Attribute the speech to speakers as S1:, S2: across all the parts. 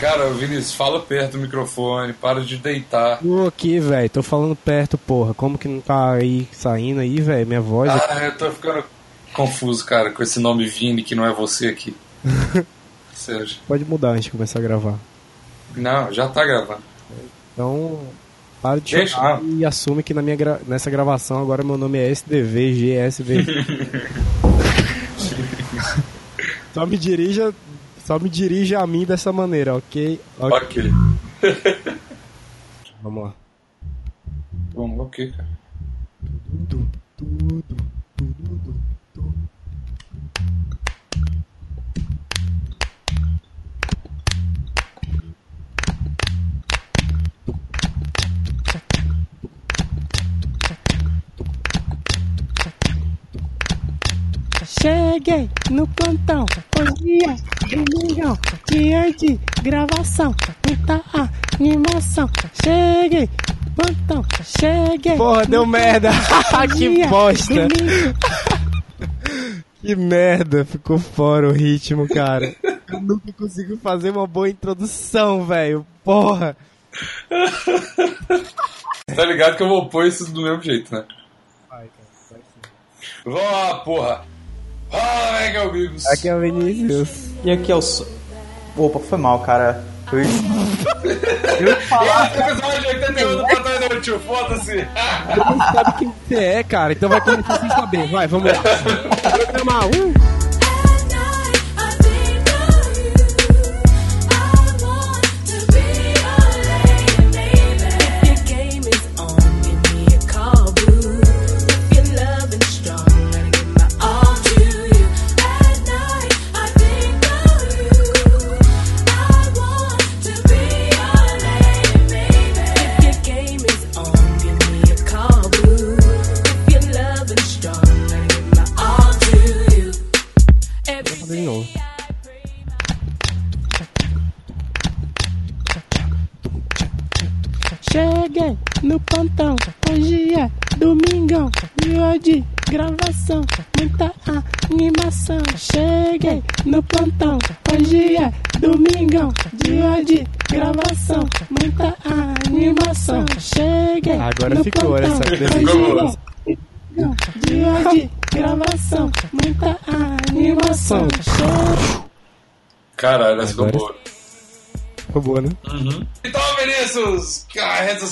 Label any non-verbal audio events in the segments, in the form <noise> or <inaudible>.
S1: Cara, Vinícius, fala perto do microfone, para de deitar.
S2: Tô aqui, velho, tô falando perto, porra. Como que não tá aí saindo aí, velho? Minha voz.
S1: Ah, aqui... eu tô ficando confuso, cara, com esse nome Vini que não é você aqui. <laughs> Sérgio.
S2: Pode mudar antes de começar a gravar.
S1: Não, já tá gravando.
S2: Então, para de Deixa, chorar e assume que na minha gra... nessa gravação agora meu nome é SDV, GSV. <laughs> Só me dirija só me dirija a mim dessa maneira, ok?
S1: Ok.
S2: okay. <laughs> Vamos lá.
S1: Vamos, ok, cara.
S2: Tudo, tudo, tudo, tudo. Cheguei no plantão, hoje domingão, dia de gravação, muita animação. Cheguei, plantão, cheguei. Porra, deu merda. <laughs> que bosta. que merda, ficou fora o ritmo, cara. Eu nunca consigo fazer uma boa introdução, velho. Porra.
S1: tá ligado que eu vou pôr isso do mesmo jeito, né? Vai, cara, vai sim. Vamos lá, porra. Fala, aqui é o Vinícius.
S2: Aqui é o Vinícius.
S3: E aqui é o. Opa, foi mal, cara. Eu ia, <laughs>
S1: eu ia falar. Esse episódio 81 do Patrão Inútil, foda-se.
S2: Todo mundo sabe quem você é, cara, então vai começar sem saber. Vai, vamos lá. <laughs> Programa 1. no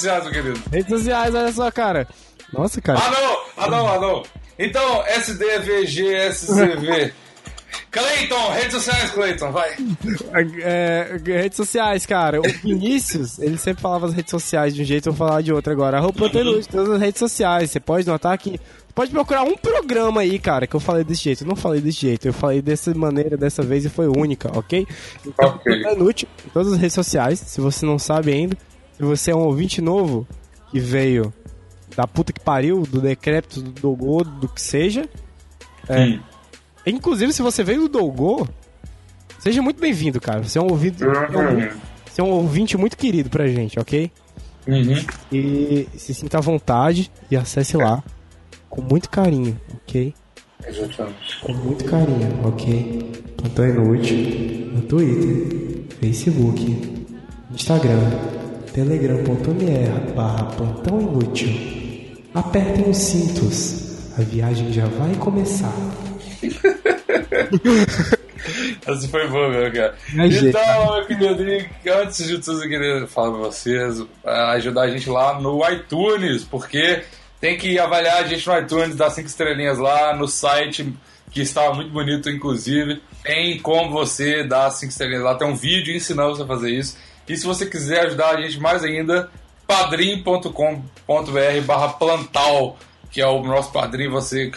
S1: sociais, meu querido.
S2: Redes sociais, olha só, cara. Nossa, cara.
S1: Ah, não, ah, não, ah, não. Então, SDVGSCV. <laughs> Cleiton, redes sociais, Cleiton, vai.
S2: É, redes sociais, cara. O Vinícius, ele sempre falava as redes sociais de um jeito, eu vou falar de outro agora. Arroba de todas as redes sociais. Você pode notar que. Pode procurar um programa aí, cara, que eu falei desse jeito. Eu não falei desse jeito, eu falei dessa maneira dessa vez e foi única, ok? Então, okay. inútil em todas as redes sociais, se você não sabe ainda. Se você é um ouvinte novo que veio da puta que pariu, do decrépito, do Dogô, do que seja. É, inclusive, se você veio do Dogô, seja muito bem-vindo, cara. Você é um ouvinte. Uhum. Você é um ouvinte muito querido pra gente, ok?
S1: Uhum.
S2: E se sinta à vontade e acesse lá com muito carinho, ok?
S1: Exatamente.
S2: Com muito carinho, ok? Plantão Inútil no Twitter, Facebook, Instagram, telegram.me barra plantão inútil. Apertem os cintos, a viagem já vai começar.
S1: Essa <laughs> foi boa, meu cara. Então, meu querido, antes de tudo, eu queria falar pra vocês, ajudar a gente lá no iTunes, porque tem que avaliar a gente no iTunes, dar cinco estrelinhas lá no site, que está muito bonito, inclusive. Tem como você dar cinco estrelinhas lá, tem um vídeo ensinando você a fazer isso. E se você quiser ajudar a gente mais ainda, padrim.com.br barra plantal, que é o nosso padrinho, você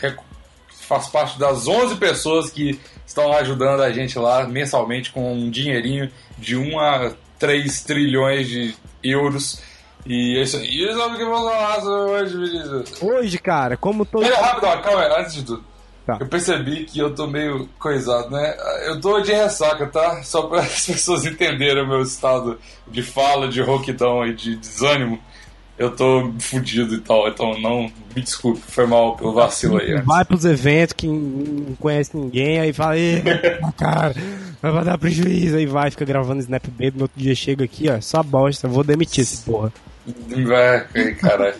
S1: faz parte das 11 pessoas que estão ajudando a gente lá mensalmente com um dinheirinho de 1 a 3 trilhões de euros. E é isso aí. E sabe o que vamos falar hoje, Vinícius?
S2: Hoje, cara, como todo.
S1: Pera, rápido, calma aí, antes de tudo. Tá. Eu percebi que eu tô meio coisado, né? Eu tô de ressaca, tá? Só para <laughs> as pessoas entenderem o meu estado de fala, de rouquidão e de desânimo. eu tô fudido e tal, então não me desculpe, foi mal pelo vacilo aí.
S2: Vai pros eventos que não conhece ninguém, aí fala, cara, vai dar prejuízo, aí vai, fica gravando Snap Baby, no outro dia chega aqui, ó, só bosta, vou demitir esse porra.
S1: Vai, caralho.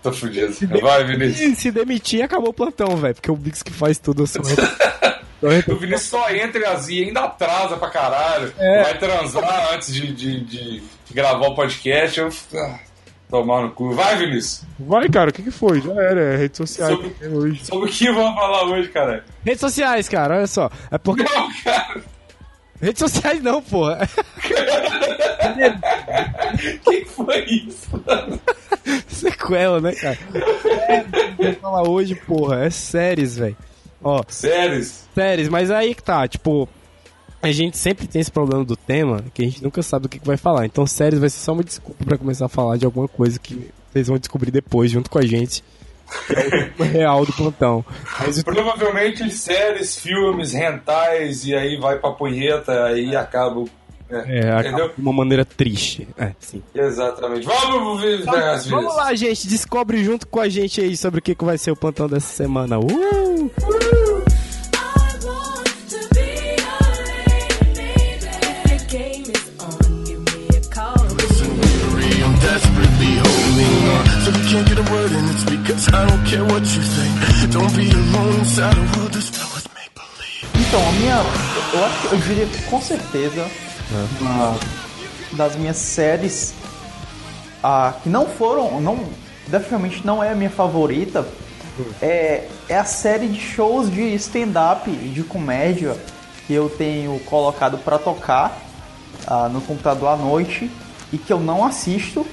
S1: <laughs> Tô fudido. Vai, Vinícius.
S2: Se demitir, acabou o plantão, velho, porque o Bix que faz tudo, eu sou <laughs>
S1: O Vinícius só entra e azia, ainda atrasa pra caralho. É. Vai transar antes de, de, de, gravar o podcast. Eu... Ah, tomar no cu. Vai, Vinícius.
S2: Vai, cara, o que, que foi? Já era, é redes sociais
S1: sobre, hoje. Sobre o que vamos falar hoje, cara?
S2: Redes sociais, cara, olha só. É porque. Não, cara. Redes sociais não, porra. <laughs> <laughs>
S1: que foi isso?
S2: Sequela, né, cara? Vou falar hoje, porra. É séries, velho. Ó.
S1: Séries?
S2: Séries, mas aí que tá, tipo. A gente sempre tem esse problema do tema, que a gente nunca sabe do que, que vai falar. Então, séries vai ser só uma desculpa para começar a falar de alguma coisa que vocês vão descobrir depois, junto com a gente. É o <laughs> real do plantão.
S1: Mas, Provavelmente séries, filmes, rentais, e aí vai pra punheta, aí acaba
S2: é, é acaba de uma maneira triste. É, sim.
S1: Exatamente. Vamos ver
S2: vamos, vamos lá, gente. Descobre junto com a gente aí sobre o que, que vai ser o plantão dessa semana. Uh! uh!
S3: Então, a minha. Eu acho que eu diria que com certeza. É. Uma das minhas séries. Ah, que não foram. Não, definitivamente não é a minha favorita. É, é a série de shows de stand-up, de comédia, que eu tenho colocado para tocar ah, no computador à noite e que eu não assisto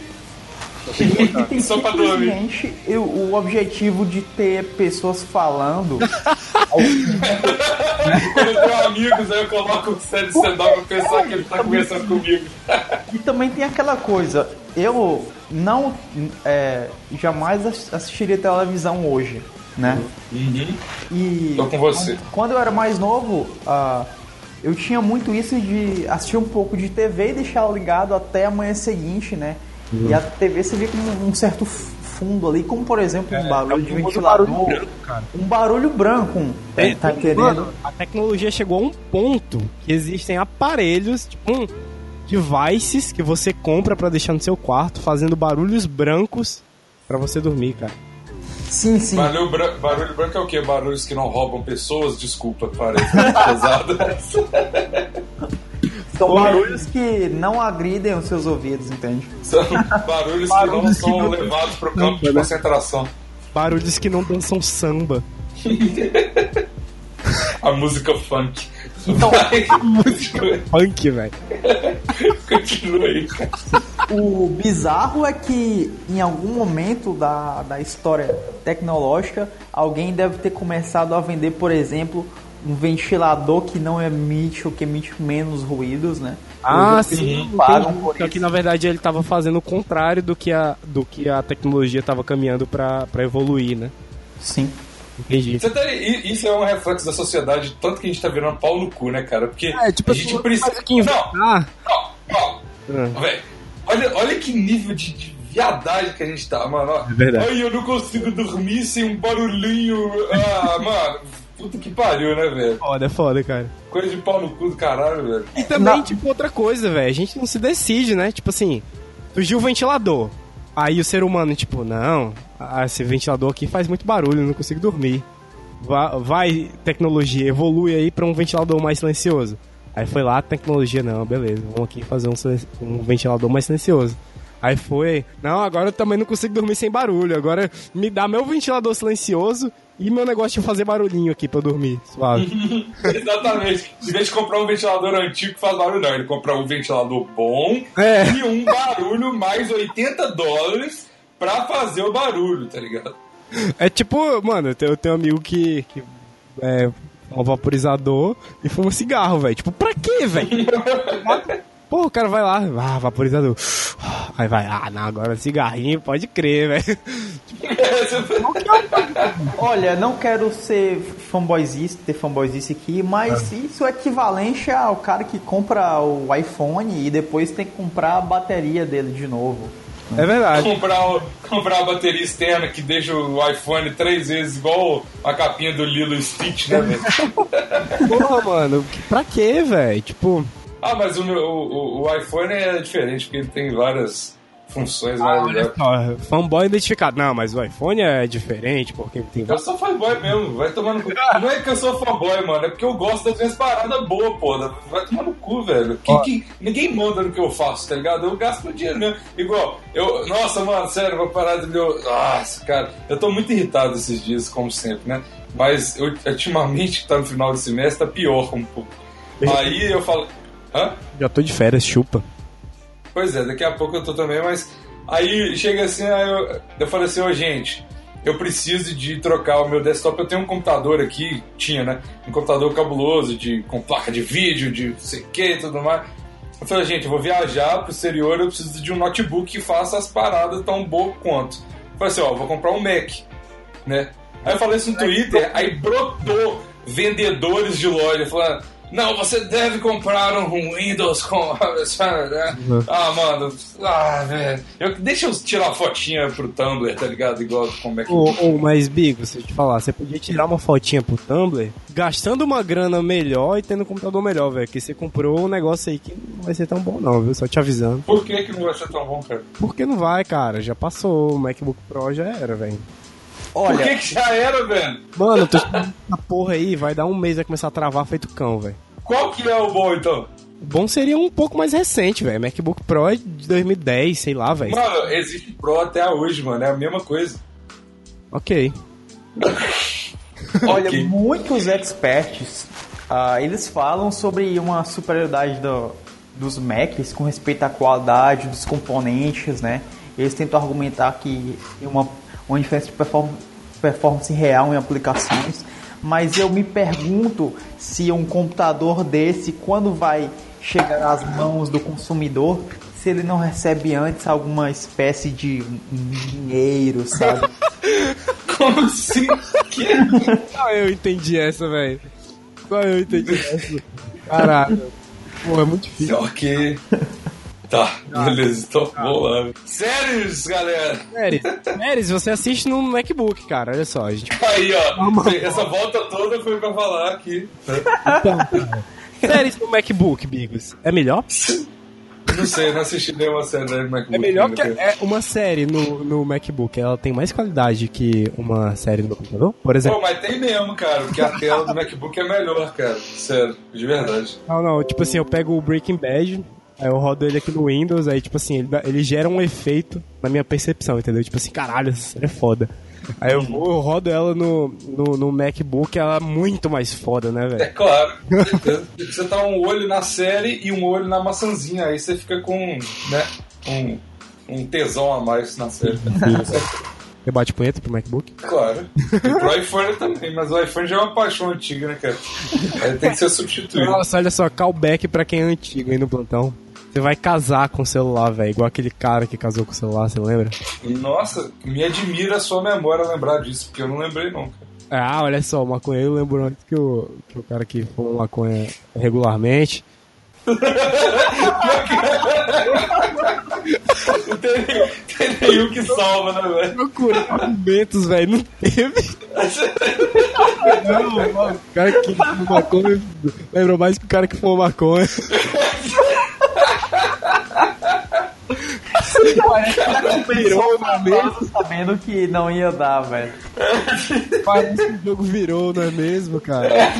S3: tem Só. Eu, o objetivo de ter pessoas falando. <laughs>
S1: Quando eu tenho amigos, aí eu coloco o série stand-up pra pensar que ele tá conversando comigo.
S3: E também tem aquela coisa, eu não é, jamais assistiria televisão hoje, né?
S1: Uhum. E Tô com você.
S3: Quando eu era mais novo, uh, eu tinha muito isso de assistir um pouco de TV e deixar ligado até a manhã seguinte, né? Uhum. E a TV você vê com um certo fundo ali, como por exemplo um é, barulho é de ventilador, barulho branco, um barulho branco, é, tá entendendo? Mano,
S2: a tecnologia chegou a um ponto que existem aparelhos, tipo um devices que você compra para deixar no seu quarto, fazendo barulhos brancos para você dormir, cara.
S3: Sim, sim.
S1: Barulho, bran barulho branco é o quê? Barulhos que não roubam pessoas? Desculpa, parece <laughs> pesado.
S3: São barulhos que não agridem os seus ouvidos, entende?
S1: São barulhos, que não são que não levados para o campo de né? concentração.
S2: Barulhos que não dançam samba.
S1: a música funk.
S2: Então, a música funk, velho.
S1: Continua aí, cara.
S3: O bizarro é que em algum momento da, da história tecnológica, alguém deve ter começado a vender, por exemplo, um ventilador que não emite ou que emite menos ruídos, né?
S2: Ah, sim. Pagam por Só que na verdade ele estava fazendo o contrário do que a, do que a tecnologia estava caminhando para evoluir, né?
S3: Sim.
S2: Entendi.
S1: Tá, isso é um reflexo da sociedade, tanto que a gente tá virando pau no cu, né, cara? Porque é, tipo, a gente assim, precisa.
S2: Que...
S1: Não, não, não. Ah. olha, olha que nível de, de viadagem que a gente tá, mano. É verdade. Ai, eu não consigo dormir sem um barulhinho. Ah, <laughs> mano. Puta que pariu, né, velho?
S2: Foda, é foda, cara.
S1: Coisa de pau no cu do caralho, velho.
S2: E também, tipo, outra coisa, velho. A gente não se decide, né? Tipo assim, surgiu o ventilador. Aí o ser humano, tipo, não, esse ventilador aqui faz muito barulho, não consigo dormir. Vai, vai tecnologia, evolui aí pra um ventilador mais silencioso. Aí foi lá, tecnologia, não, beleza, vamos aqui fazer um, um ventilador mais silencioso. Aí foi, não, agora eu também não consigo dormir sem barulho. Agora me dá meu ventilador silencioso e meu negócio de fazer barulhinho aqui pra eu dormir, suave. <laughs>
S1: Exatamente. Em vez de comprar um ventilador antigo que faz barulho, não. Ele compra um ventilador bom é. e um barulho mais 80 dólares pra fazer o barulho, tá ligado?
S2: É tipo, mano, eu tenho, eu tenho um amigo que, que é um vaporizador e fuma cigarro, velho. Tipo, pra quê, velho? <laughs> Pô, o cara vai lá, ah, vaporizador. Aí vai, ah, não, agora cigarrinho, pode crer, velho. <laughs>
S3: Olha, não quero ser fanboyzista, ter fanboyzice aqui, mas é. isso é equivalente ao cara que compra o iPhone e depois tem que comprar a bateria dele de novo.
S2: É verdade.
S1: Comprar, comprar a bateria externa que deixa o iPhone três vezes igual a capinha do Lilo Stitch, né, velho? <laughs>
S2: Porra, mano, pra quê, velho? Tipo.
S1: Ah, mas o, meu, o, o iPhone é diferente, porque ele tem várias funções ah,
S2: olha só, fanboy identificado. Não, mas o iPhone é diferente porque tem.
S1: Eu sou fanboy mesmo, vai tomando cu. <laughs> Não é que eu sou fanboy, mano, é porque eu gosto das minhas paradas boas, pô. Vai tomar no cu, velho. Que, que, ninguém manda no que eu faço, tá ligado? Eu gasto meu dinheiro mesmo. Igual, eu. Nossa, mano, sério, vou parar de. meu Nossa, cara, eu tô muito irritado esses dias, como sempre, né? Mas eu, ultimamente, que tá no final do semestre, tá pior um pouco. <laughs> Aí eu falo. Hã?
S2: Já tô de férias, chupa.
S1: Pois é, daqui a pouco eu tô também, mas aí chega assim, aí eu, eu falei assim, ô oh, gente, eu preciso de trocar o meu desktop. Eu tenho um computador aqui, tinha, né? Um computador cabuloso, de, com placa de vídeo, de não sei o que e tudo mais. Eu falei, gente, eu vou viajar pro exterior, eu preciso de um notebook que faça as paradas tão boas quanto. Eu falei assim, ó, vou comprar um Mac, né? Aí eu falei isso no Twitter, aí brotou vendedores de loja, falando não, você deve comprar um Windows com. <laughs> Uhum. Ah, mano. Ah, velho. Deixa eu tirar a fotinha pro Tumblr, tá ligado? Igual como é que.
S2: Ô, oh, mas, Bigo, se eu te falar, você podia tirar uma fotinha pro Tumblr gastando uma grana melhor e tendo um computador melhor, velho. Que você comprou um negócio aí que não vai ser tão bom, não, viu? Só te avisando.
S1: Por que, que não vai ser tão bom, cara?
S2: Porque não vai, cara. Já passou. O MacBook Pro já era, velho.
S1: Olha, Por que, que já era, velho?
S2: Mano, tô essa porra aí, vai dar um mês, vai começar a travar feito cão, velho.
S1: Qual que é o bom, então?
S2: O bom seria um pouco mais recente, velho. MacBook Pro é de 2010, sei lá, velho.
S1: Mano, existe Pro até hoje, mano. É a mesma coisa.
S2: Ok. <laughs>
S3: Olha, okay. muitos experts, uh, eles falam sobre uma superioridade do, dos Macs com respeito à qualidade dos componentes, né? Eles tentam argumentar que uma, uma diferença de performance, performance real em aplicações mas eu me pergunto se um computador desse, quando vai chegar às mãos do consumidor, se ele não recebe antes alguma espécie de dinheiro, sabe? <laughs>
S1: Como assim? Que?
S2: Ah, eu entendi essa, velho. Ah, eu entendi essa. Caralho. Pô, é muito difícil.
S1: Ok. Tá, ah, beleza, então ah. vamos lá. Séries, galera!
S2: Séries. Séries, você assiste no MacBook, cara, olha só. A gente... <laughs>
S1: Aí, ó, essa volta toda foi pra falar aqui. Então,
S2: cara. Séries no MacBook, Bigos, é melhor?
S1: Não sei, não assisti nenhuma série no MacBook.
S2: É melhor que é uma série no, no MacBook. Ela tem mais qualidade que uma série no computador, por exemplo.
S1: Pô, mas tem mesmo, cara. Porque a tela do MacBook é melhor, cara. Sério, de verdade.
S2: Não, não. Tipo assim, eu pego o Breaking Bad, Aí eu rodo ele aqui no Windows, aí, tipo assim, ele, ele gera um efeito na minha percepção, entendeu? Tipo assim, caralho, essa série é foda. Aí eu, vou, eu rodo ela no, no, no, MacBook, ela é muito mais foda, né, velho?
S1: É claro. <laughs> você tá um olho na série e um olho na maçãzinha, aí você fica com, né, um, um tesão a mais na série. <laughs>
S2: Você bate punheta pro MacBook?
S1: Claro. E pro iPhone também, mas o iPhone já é uma paixão antiga, né, cara? Aí tem que ser substituído.
S2: Nossa, olha só, callback pra quem é antigo aí no plantão. Você vai casar com o celular, velho. Igual aquele cara que casou com o celular, você lembra?
S1: Nossa, me admira a sua memória lembrar disso, porque eu não lembrei não, cara.
S2: Ah, olha só, o maconheiro lembrou antes que o, que o cara que fuma maconha regularmente.
S1: tem, tem nenhum que salva, né, velho?
S2: Procura argumentos, velho. Não teve. <laughs> não, mano, o cara que fuma maconha lembrou mais que o cara que fuma maconha.
S3: Virou na mesa sabendo que não ia dar, velho.
S2: Parece que o jogo virou, não é mesmo, cara?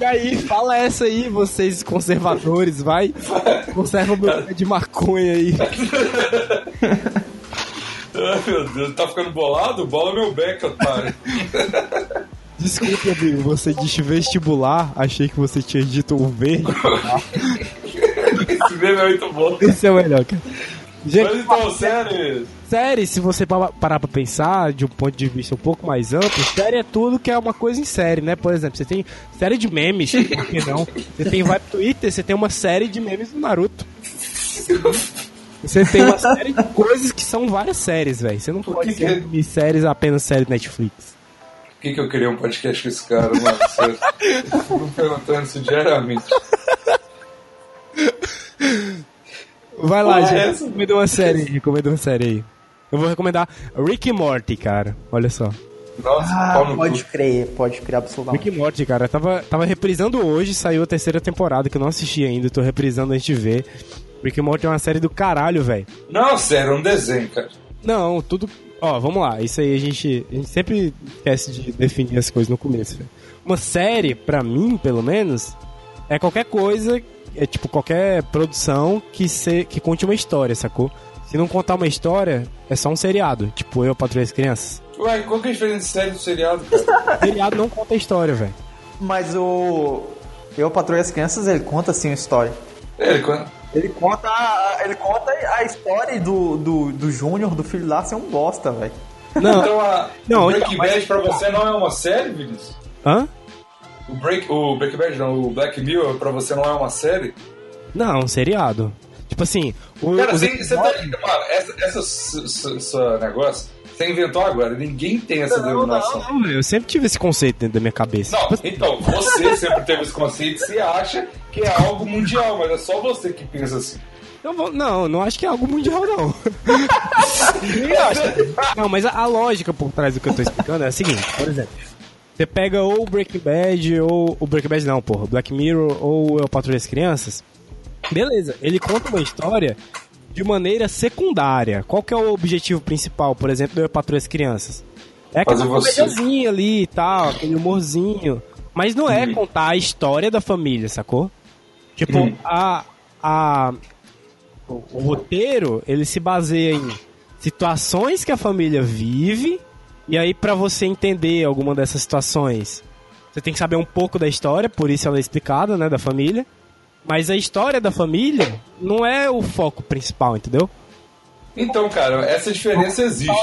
S2: E aí, fala essa aí, vocês conservadores, vai. Conserva o meu pé de maconha aí.
S1: Ai, meu Deus, tá ficando bolado? Bola meu beck, otário.
S2: Desculpa, amigo, você disse vestibular, achei que você tinha dito o verde.
S1: Meme é muito bom.
S2: Esse é o melhor, cara.
S1: Gente, Mas então, série.
S2: Série, se você parar pra pensar de um ponto de vista um pouco mais amplo, série é tudo que é uma coisa em série, né? Por exemplo, você tem série de memes, <laughs> por que não? Você tem pro Twitter, você tem uma série de memes do Naruto. Você tem uma série de coisas que são várias séries, velho. Você não pode ter que... séries apenas série Netflix.
S1: Por que, que eu queria um podcast com esse cara, mano? Sério. Eu fico perguntando isso diariamente. <laughs>
S2: Vai lá, gente. É recomenda uma série, recomenda uma série aí. Eu vou recomendar Rick e Morty, cara. Olha só.
S3: Nossa, ah, pode crer, pode crer absolutamente.
S2: Rick e Morty, cara, tava, tava reprisando hoje, saiu a terceira temporada, que eu não assisti ainda, tô reprisando antes de ver. Rick e Morty é uma série do caralho, velho.
S1: Não, sério, é um desenho, cara.
S2: Não, tudo. Ó, vamos lá, isso aí a gente, a gente sempre esquece de definir as coisas no começo, velho. Uma série, pra mim, pelo menos, é qualquer coisa, é tipo qualquer produção que, se, que conte uma história, sacou? Se não contar uma história, é só um seriado. Tipo, eu patrulho as crianças.
S1: Ué, qual que é a diferença de série do seriado, cara? <laughs>
S2: seriado não conta a história, velho.
S3: Mas o. Eu patrulho as crianças, ele conta sim a história.
S1: É, ele conta.
S3: Ele conta, ele conta a história do, do, do Júnior, do filho lá, ser um bosta, velho.
S1: Não, então a não, Breaking então, Bad pra você não é uma série, Vinícius?
S2: Hã?
S1: O, Break, o Breaking Bad não, o Black Mirror pra você não é uma série?
S2: Não, um seriado. Tipo assim.
S1: O, Cara, você, você tá. Mano, essa, essa, essa, essa negócio. Você inventou agora, ninguém tem essa não, denominação.
S2: Não, não, eu sempre tive esse conceito dentro da minha cabeça.
S1: Não, então, você sempre teve esse conceito, você acha que é algo mundial, mas é só você que pensa assim.
S2: Eu vou, não, não acho que é algo mundial, não. <laughs> <laughs> não, mas a, a, lógica por trás do que eu tô explicando é a seguinte, por exemplo. Você pega ou o Breaking Bad, ou o Breaking Bad não, porra, Black Mirror, ou Eu Patrulho as Crianças. Beleza, ele conta uma história de maneira secundária. Qual que é o objetivo principal, por exemplo, do Eu Patrulho as Crianças? É aquela comédiazinha ali e tal, aquele humorzinho. Mas não é hum. contar a história da família, sacou? Tipo, hum. a, a, o, o, roteiro, ele se baseia em situações que a família vive, e aí para você entender alguma dessas situações, você tem que saber um pouco da história, por isso ela é explicada, né, da família. Mas a história da família não é o foco principal, entendeu?
S1: Então, cara, essa diferença existe.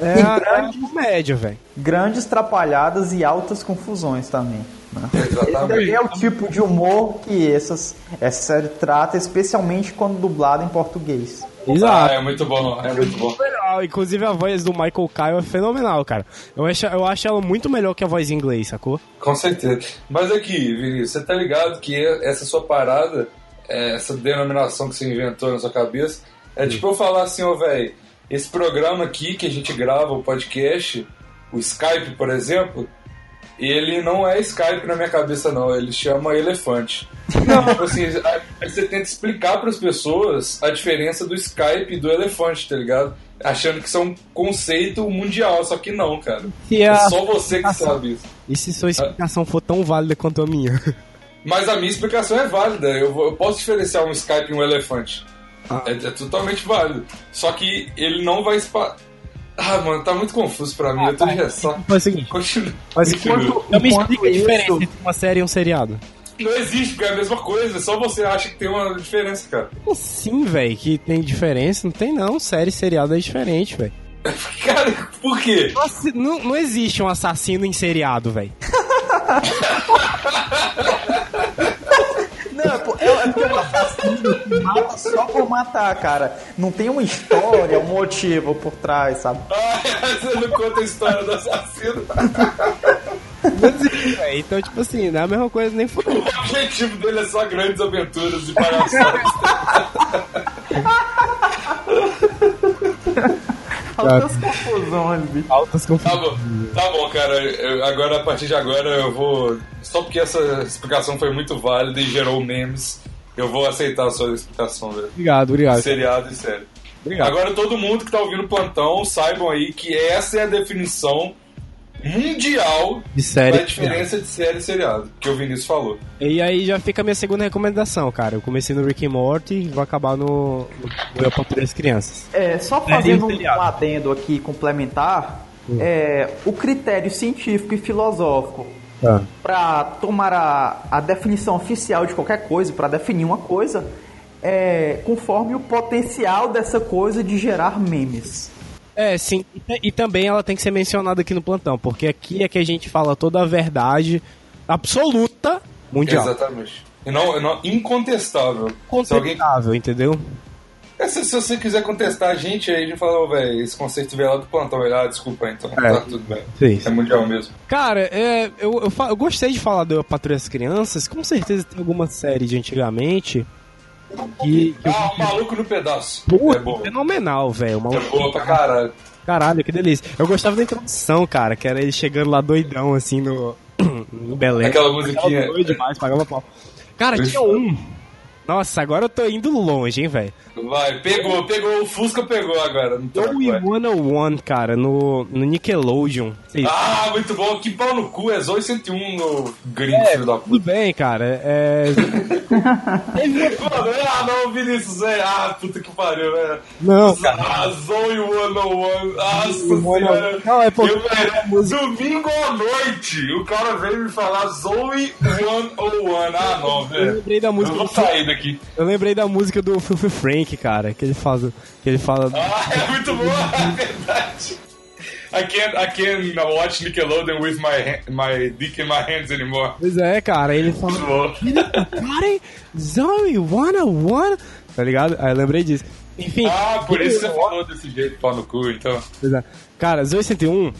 S2: É, é a grande média, velho.
S3: Grandes trapalhadas e altas confusões também. Né? Exatamente. Esse é o tipo de humor que essas, essa série trata, especialmente quando dublada em português.
S1: Exato. Ah, é muito bom, é muito bom.
S2: Inclusive a voz do Michael Kyle é fenomenal, cara. Eu acho, eu acho ela muito melhor que a voz em inglês, sacou?
S1: Com certeza. Mas aqui, Vinícius, você tá ligado que essa sua parada, é, essa denominação que você inventou na sua cabeça, é tipo eu falar assim, ô oh, velho, esse programa aqui que a gente grava, o podcast, o Skype, por exemplo, ele não é Skype na minha cabeça, não. Ele chama elefante. Não, tipo assim, aí você tenta explicar para as pessoas a diferença do Skype e do elefante, tá ligado? Achando que isso é um conceito mundial, só que não, cara. é só você que sabe isso.
S2: E se sua explicação for tão válida quanto a minha? <laughs>
S1: Mas a minha explicação é válida. Eu, eu posso diferenciar um Skype e um elefante. Ah. É, é, totalmente válido. Só que ele não vai ah, mano, tá muito confuso pra mim. Ah, eu tô tá. só.
S2: Faz o seguinte. Continua. Mas enquanto, eu me explica a diferença entre uma série e um seriado.
S1: Não existe, porque é a mesma coisa. Só você acha que tem uma diferença, cara.
S2: Sim, velho, que tem diferença. Não tem não. Série e seriado é diferente, velho. <laughs>
S1: Cara, por quê?
S2: Nossa, não, não existe um assassino em seriado, velho. <laughs>
S3: Não, é, é porque é um assassino que mata só por matar, cara. Não tem uma história, um motivo por trás, sabe? <laughs>
S1: Ah, você não conta a história do assassino.
S2: então, tipo assim, não é a mesma coisa nem fudeu.
S1: O objetivo dele é só grandes aventuras de palhaçada.
S3: Altas bicho.
S2: Altas confusões.
S1: Tá bom, tá bom cara. Eu, agora, a partir de agora, eu vou. Só porque essa explicação foi muito válida e gerou memes, eu vou aceitar a sua explicação, velho.
S2: Obrigado, obrigado.
S1: Seriado e sério. Obrigado. Agora, todo mundo que tá ouvindo o plantão, saibam aí que essa é a definição mundial
S2: de série
S1: da diferença de série e seriado, que o Vinícius falou.
S2: E aí já fica a minha segunda recomendação, cara. Eu comecei no Rick and Morty e vou acabar no, no Eu Patrulho das Crianças.
S3: É, só fazendo um adendo aqui complementar, hum. é, o critério científico e filosófico ah. para tomar a, a definição oficial de qualquer coisa, para definir uma coisa, é conforme o potencial dessa coisa de gerar memes.
S2: É, sim. E, e, também ela tem que ser mencionada aqui no plantão, porque aqui é que a gente fala toda a verdade absoluta mundial.
S1: Exatamente. E não, não incontestável.
S2: Contestável, alguém... entendeu?
S1: É, se, se, você quiser contestar a gente, aí a gente fala, oh, velho, esse conceito veio lá do plantão. Ah, desculpa, então. É. Tá tudo bem. Sim. É mundial mesmo.
S2: Cara, é, eu, eu, eu, gostei de falar do Patrulha das Crianças. Com certeza tem alguma série de antigamente
S1: Que, que ah, o maluco no pedaço.
S2: Puta, é bom. fenomenal, velho.
S1: É boa pra caralho.
S2: Caralho, que delícia. Eu gostava da introdução, cara, que era ele chegando lá doidão, assim, no, <clears throat> no Belém.
S1: Aquela musiquinha.
S2: Doido demais, pagava pau. Cara, tinha um nossa, agora eu tô indo longe, hein, velho.
S1: Vai, pegou, pegou, o Fusca pegou agora. Não
S2: Zoe 101, cara, no, no Nickelodeon.
S1: Ah, muito bom. Que pau no cu, é Zoe 101 no Green, é, filho da puta.
S2: Tudo bem, cara, é... <laughs>
S1: ah, não, Vinícius, é... Ah, puta que pariu, velho.
S2: Não, cara.
S1: Ah, Zoe 101. Nossa senhora. Não, é porque... Eu, velho, domingo à noite, o cara veio me falar Zoe 101. Ah, não, velho. Eu
S2: lembrei da música.
S1: Eu vou sair daqui.
S2: Eu lembrei da música do Filthy Frank, cara, que ele faz, que ele fala.
S1: Ah, é muito boa, <laughs> é verdade. I can't, I can't watch Nickelodeon with my, my dick in my hands anymore.
S2: Pois é, cara, ele fala. Cara, Zoe, wanna, wanna. Tá ligado? Aí eu lembrei disso. Enfim.
S1: Ah, por isso você falou desse jeito, pau no cu, então.
S2: Pois é. Cara, Zoe 101.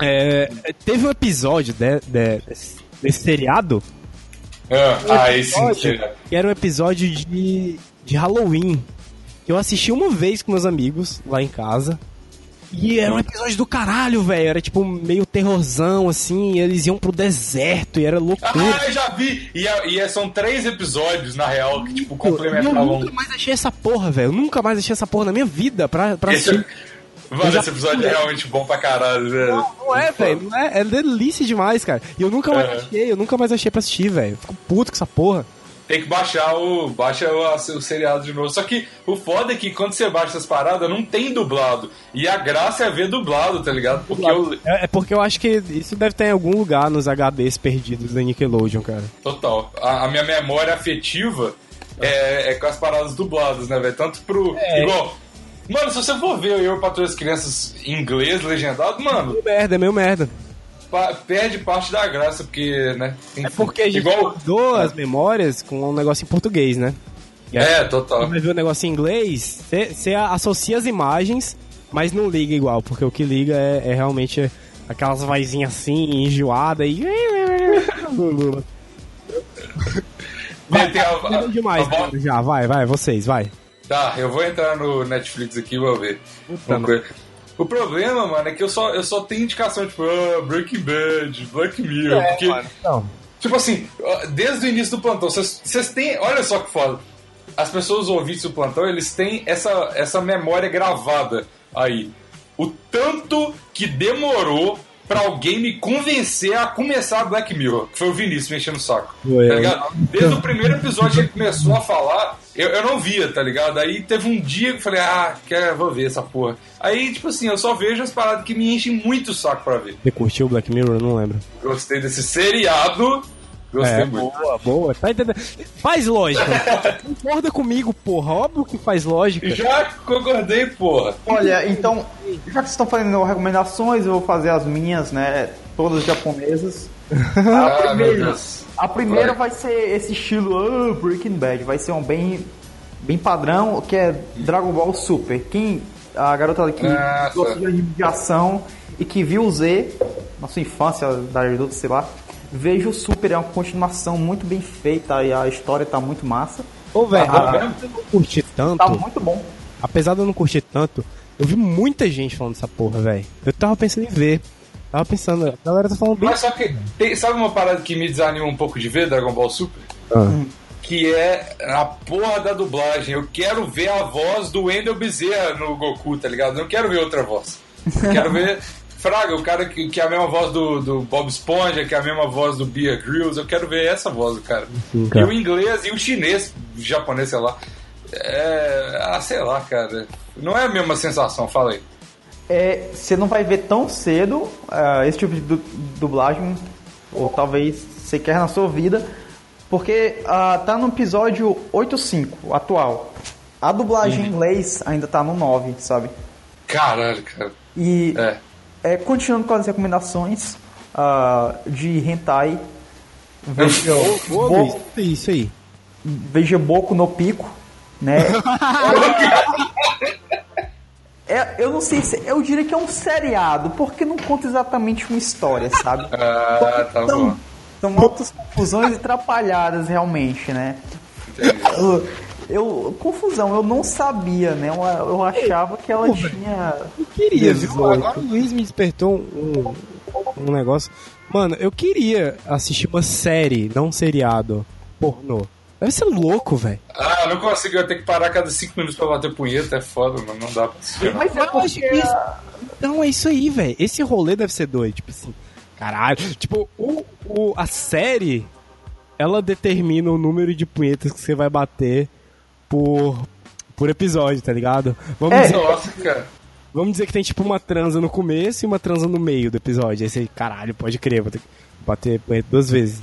S2: É, teve um episódio de, de, desse seriado
S1: ah, um ah esse
S2: que era um episódio de, de Halloween. Que eu assisti uma vez com meus amigos lá em casa. E era um episódio do caralho, velho. Era tipo meio terrorzão, assim. eles iam pro deserto e era loucura.
S1: Ah, eu já vi! E, e são três episódios, na real, que tipo complementavam.
S2: Eu nunca mais achei essa porra, velho. Eu nunca mais achei essa porra na minha vida pra, pra
S1: assistir. Mano, já... esse episódio é realmente bom pra caralho, velho.
S2: Não, não é, velho. Não é. É delícia demais, cara. E eu nunca mais é. achei, eu nunca mais achei pra assistir, velho. Fico puto com essa porra.
S1: Tem que baixar o. Baixa o, o, seriado de novo. Só que o foda é que quando você baixa essas paradas, não tem dublado. E a graça é ver dublado, tá ligado? Porque eu...
S2: é, é, porque eu acho que isso deve ter em algum lugar nos HDs perdidos da Nickelodeon, cara.
S1: Total. A, a minha memória afetiva é, é, com as paradas dubladas, né, velho? Tanto pro. É. Igual Mano, se você for ver eu para as crianças em inglês legendado, mano.
S2: Meio merda, é meio merda.
S1: perde parte da graça, porque, né?
S2: Enfim, é porque a gente igual... mudou as memórias com um negócio em português, né?
S1: É, total.
S2: Você vai ver o negócio em inglês, você associa as imagens, mas não liga igual, porque o que liga é, é realmente aquelas vozinhas assim, enjoada e. <laughs> vai, tem a, a, demais, a, já, vai, vai, vocês, vai.
S1: Tá, eu vou entrar no Netflix aqui e vou ver. O problema, mano, é que eu só, eu só tenho indicação, tipo, oh, Breaking Bad, Black Mirror, é, porque... Mano, não. Tipo assim, desde o início do plantão, vocês têm... Olha só que foda. As pessoas ouvintes do plantão, eles têm essa, essa memória gravada aí. O tanto que demorou pra alguém me convencer a começar Black Mirror, que foi o Vinícius mexendo o saco. Ué, tá ligado? Desde o primeiro episódio que ele começou a falar, eu, eu não via, tá ligado? Aí teve um dia que eu falei, ah, quer, vou ver essa porra. Aí, tipo assim, eu só vejo as paradas que me enchem muito o saco pra ver.
S2: Você curtiu Black Mirror? Eu não lembro.
S1: Gostei desse seriado. Gostei
S2: é, muito. Boa, boa. Tá entendendo? Faz lógica. <laughs> Concorda comigo, porra. Óbvio que faz lógica.
S1: Já concordei, porra.
S3: Olha, então, já que vocês estão fazendo recomendações, eu vou fazer as minhas, né? Todas japonesas. Ah, a primeira, a primeira vai. vai ser esse estilo uh, Breaking Bad. Vai ser um bem, bem padrão, que é Dragon Ball Super. Quem, a garota ah, gosta de anime de ação e que viu o Z na sua infância, da adulta, sei lá, veja o Super. É uma continuação muito bem feita e a história tá muito massa.
S2: Ô, velho, ah, eu não curti tanto.
S3: Tá muito bom.
S2: Apesar de eu não curtir tanto, eu vi muita gente falando dessa porra, velho. Eu tava pensando em ver. Tava pensando, a galera tá falando bem.
S1: Mas só que, tem, sabe uma parada que me desanima um pouco de ver Dragon Ball Super? Ah. Que é a porra da dublagem. Eu quero ver a voz do Wendel Bezerra no Goku, tá ligado? Eu não quero ver outra voz. Eu quero ver. Fraga, o cara que, que é a mesma voz do, do Bob Esponja, que é a mesma voz do Beer Grylls, eu quero ver essa voz do cara. Sim, cara. E o inglês e o chinês, o japonês, sei lá. É. Ah, sei lá, cara. Não é a mesma sensação, fala aí
S3: é, você não vai ver tão cedo uh, esse tipo de du dublagem, ou talvez você quer na sua vida, porque uh, tá no episódio 8.5, atual. A dublagem uhum. em inglês ainda tá no 9, sabe?
S1: Caralho, cara.
S3: E é. É, continuando com as recomendações uh, de hentai,
S2: veja Bo isso aí.
S3: Veja Boco no Pico, né? <laughs> É, eu não sei se. Eu diria que é um seriado, porque não conta exatamente uma história, sabe? <laughs>
S1: Ah, tá
S3: são,
S1: bom.
S3: São muitas confusões e atrapalhadas, realmente, né? Eu, confusão, eu não sabia, né? Eu, eu achava que ela
S2: Pô,
S3: tinha.
S2: Eu queria,
S3: 18.
S2: viu? Agora o Luiz me despertou um, um negócio. Mano, eu queria assistir uma série, não um seriado, pornô. Deve ser louco, velho.
S1: Ah, eu não consigo, eu tenho que parar cada 5 minutos pra bater punheta, é foda, mano. Não dá pra assistir. não.
S3: Mas é
S2: Eu acho
S3: porque.
S2: que isso- Então é isso aí, velho. Esse rolê deve ser doido. Tipo assim, caralho. Tipo, o, o, a série, ela determina o número de punhetas que você vai bater por, por episódio, tá ligado? Vamos,
S3: É.
S2: dizer,
S1: Nossa, cara.
S2: vamos dizer que tem tipo uma transa no começo e uma transa no meio do episódio. Aí você, caralho, pode crer, vou ter que bater duas vezes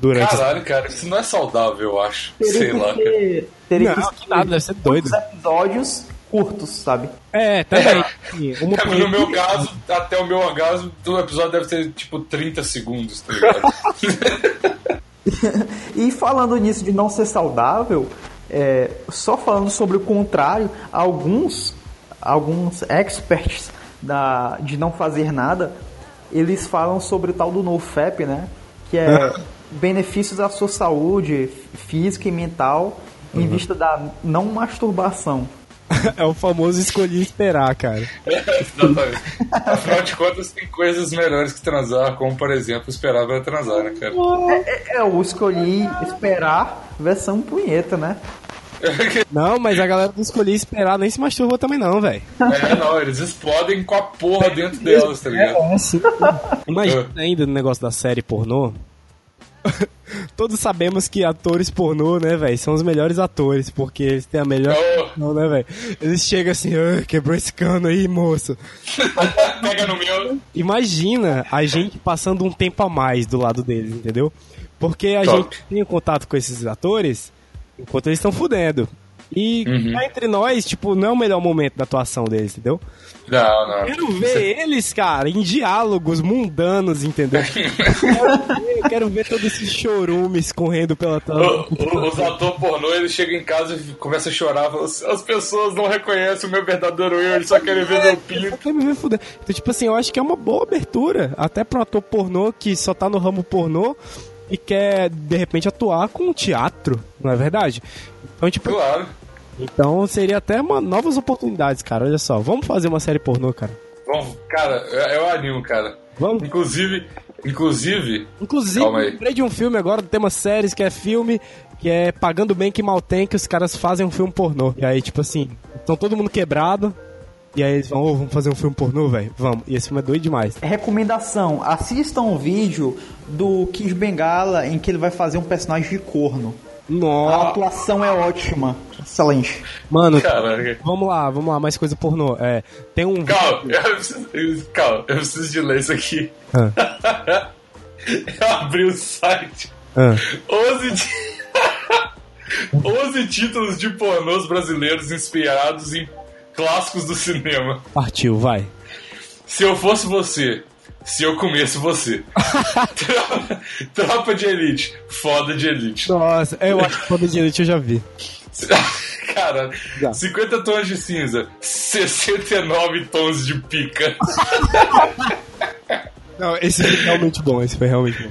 S2: durante
S1: Caralho, cara, isso não é saudável, eu acho.
S3: Teria
S1: Sei
S3: que
S1: lá, cara.
S3: ter, teria
S2: Não,
S3: que
S2: que nada, deve ser doido.
S3: muitos episódios curtos, sabe?
S2: É, também. Sim, Uma
S1: É, No meu caso, até o meu orgasmo, o episódio deve ter tipo 30 segundos, tá ligado? <laughs> <laughs>
S3: E falando nisso de não ser saudável, é, só falando sobre o contrário, alguns, alguns experts da, de não fazer nada, eles falam sobre o tal do NoFap, né? Que é <laughs> benefícios à sua saúde física e mental em vista da não masturbação. <laughs>
S2: É o famoso escolhi esperar, cara.
S1: Exatamente. Afinal de contas, tem coisas melhores que transar, como por exemplo, esperar pra transar, né, cara?
S3: É, eu escolhi esperar versão punheta, né? <laughs>
S2: Não, mas a galera do escolhi esperar nem se masturbou também não, velho.
S1: É, não, eles explodem com a porra dentro delas, tá ligado?
S2: É, sim. Imagina ainda no negócio da série pornô. <laughs> Todos sabemos que atores pornô, né, velho, são os melhores atores, porque eles têm a melhor.
S1: Oh.
S2: Não, né, velho? Eles chegam assim, quebrou esse cano aí, moço. <laughs>
S1: Pega no meu.
S2: Imagina a gente passando um tempo a mais do lado deles, entendeu? Porque a
S1: Top.
S2: gente tem contato com esses atores enquanto eles estão fudendo. E
S1: Uhum.
S2: cá entre nós, tipo, não é o melhor momento da atuação deles, entendeu?
S1: Não, não.
S2: Quero ver eles, cara, em diálogos mundanos, entendeu? <laughs> eu quero ver todos esses chorumes correndo pela tela.
S1: O- o- Os atores pornô, eles chegam em casa e começam a chorar. falam, As pessoas não reconhecem o meu verdadeiro eu, eles só querem ver meu pinto.
S2: Quer me ver fuder. Então, tipo assim, eu acho que é uma boa abertura. Até pra um ator pornô que só tá no ramo pornô e quer, de repente, atuar com teatro, não é verdade? Então, tipo,
S1: Claro.
S2: então seria até uma, novas oportunidades, cara. Olha só, vamos fazer uma série pornô, cara.
S1: Bom, cara, eu, eu animo, cara.
S2: Vamos?
S1: Inclusive, inclusive,
S2: Inclusive, lembrei de um filme agora, tem uma série que é filme, que é Pagando Bem Que Mal Tem, que os caras fazem um filme pornô. E aí, tipo assim, estão todo mundo quebrado, e aí eles vão, ô, vamos fazer um filme pornô, velho? Vamos. E esse filme é doido demais.
S3: Recomendação: assistam um vídeo do Kid Bengala em que ele vai fazer um personagem de corno. A
S2: Nossa!
S3: atuação é ótima. Excelente.
S2: Mano,
S1: Caraca.
S2: vamos lá, vamos lá, mais coisa pornô. É, tem um.
S1: calma, eu preciso, eu- calma, eu preciso de ler isso aqui.
S2: Ah, <laughs>
S1: Eu abri o site.
S2: ah.
S1: 11, di- 11 títulos de pornôs brasileiros inspirados em clássicos do cinema.
S2: Partiu, vai.
S1: Se eu fosse você, se eu comesse você. <laughs> Tropa- Tropa de elite, foda de elite.
S2: Nossa, eu acho que Foda de Elite eu já vi. <laughs>
S1: Caralho,
S2: Já.
S1: 50 tons de cinza, 69 tons de pica. <laughs>
S2: Não, esse foi realmente bom, esse foi realmente bom.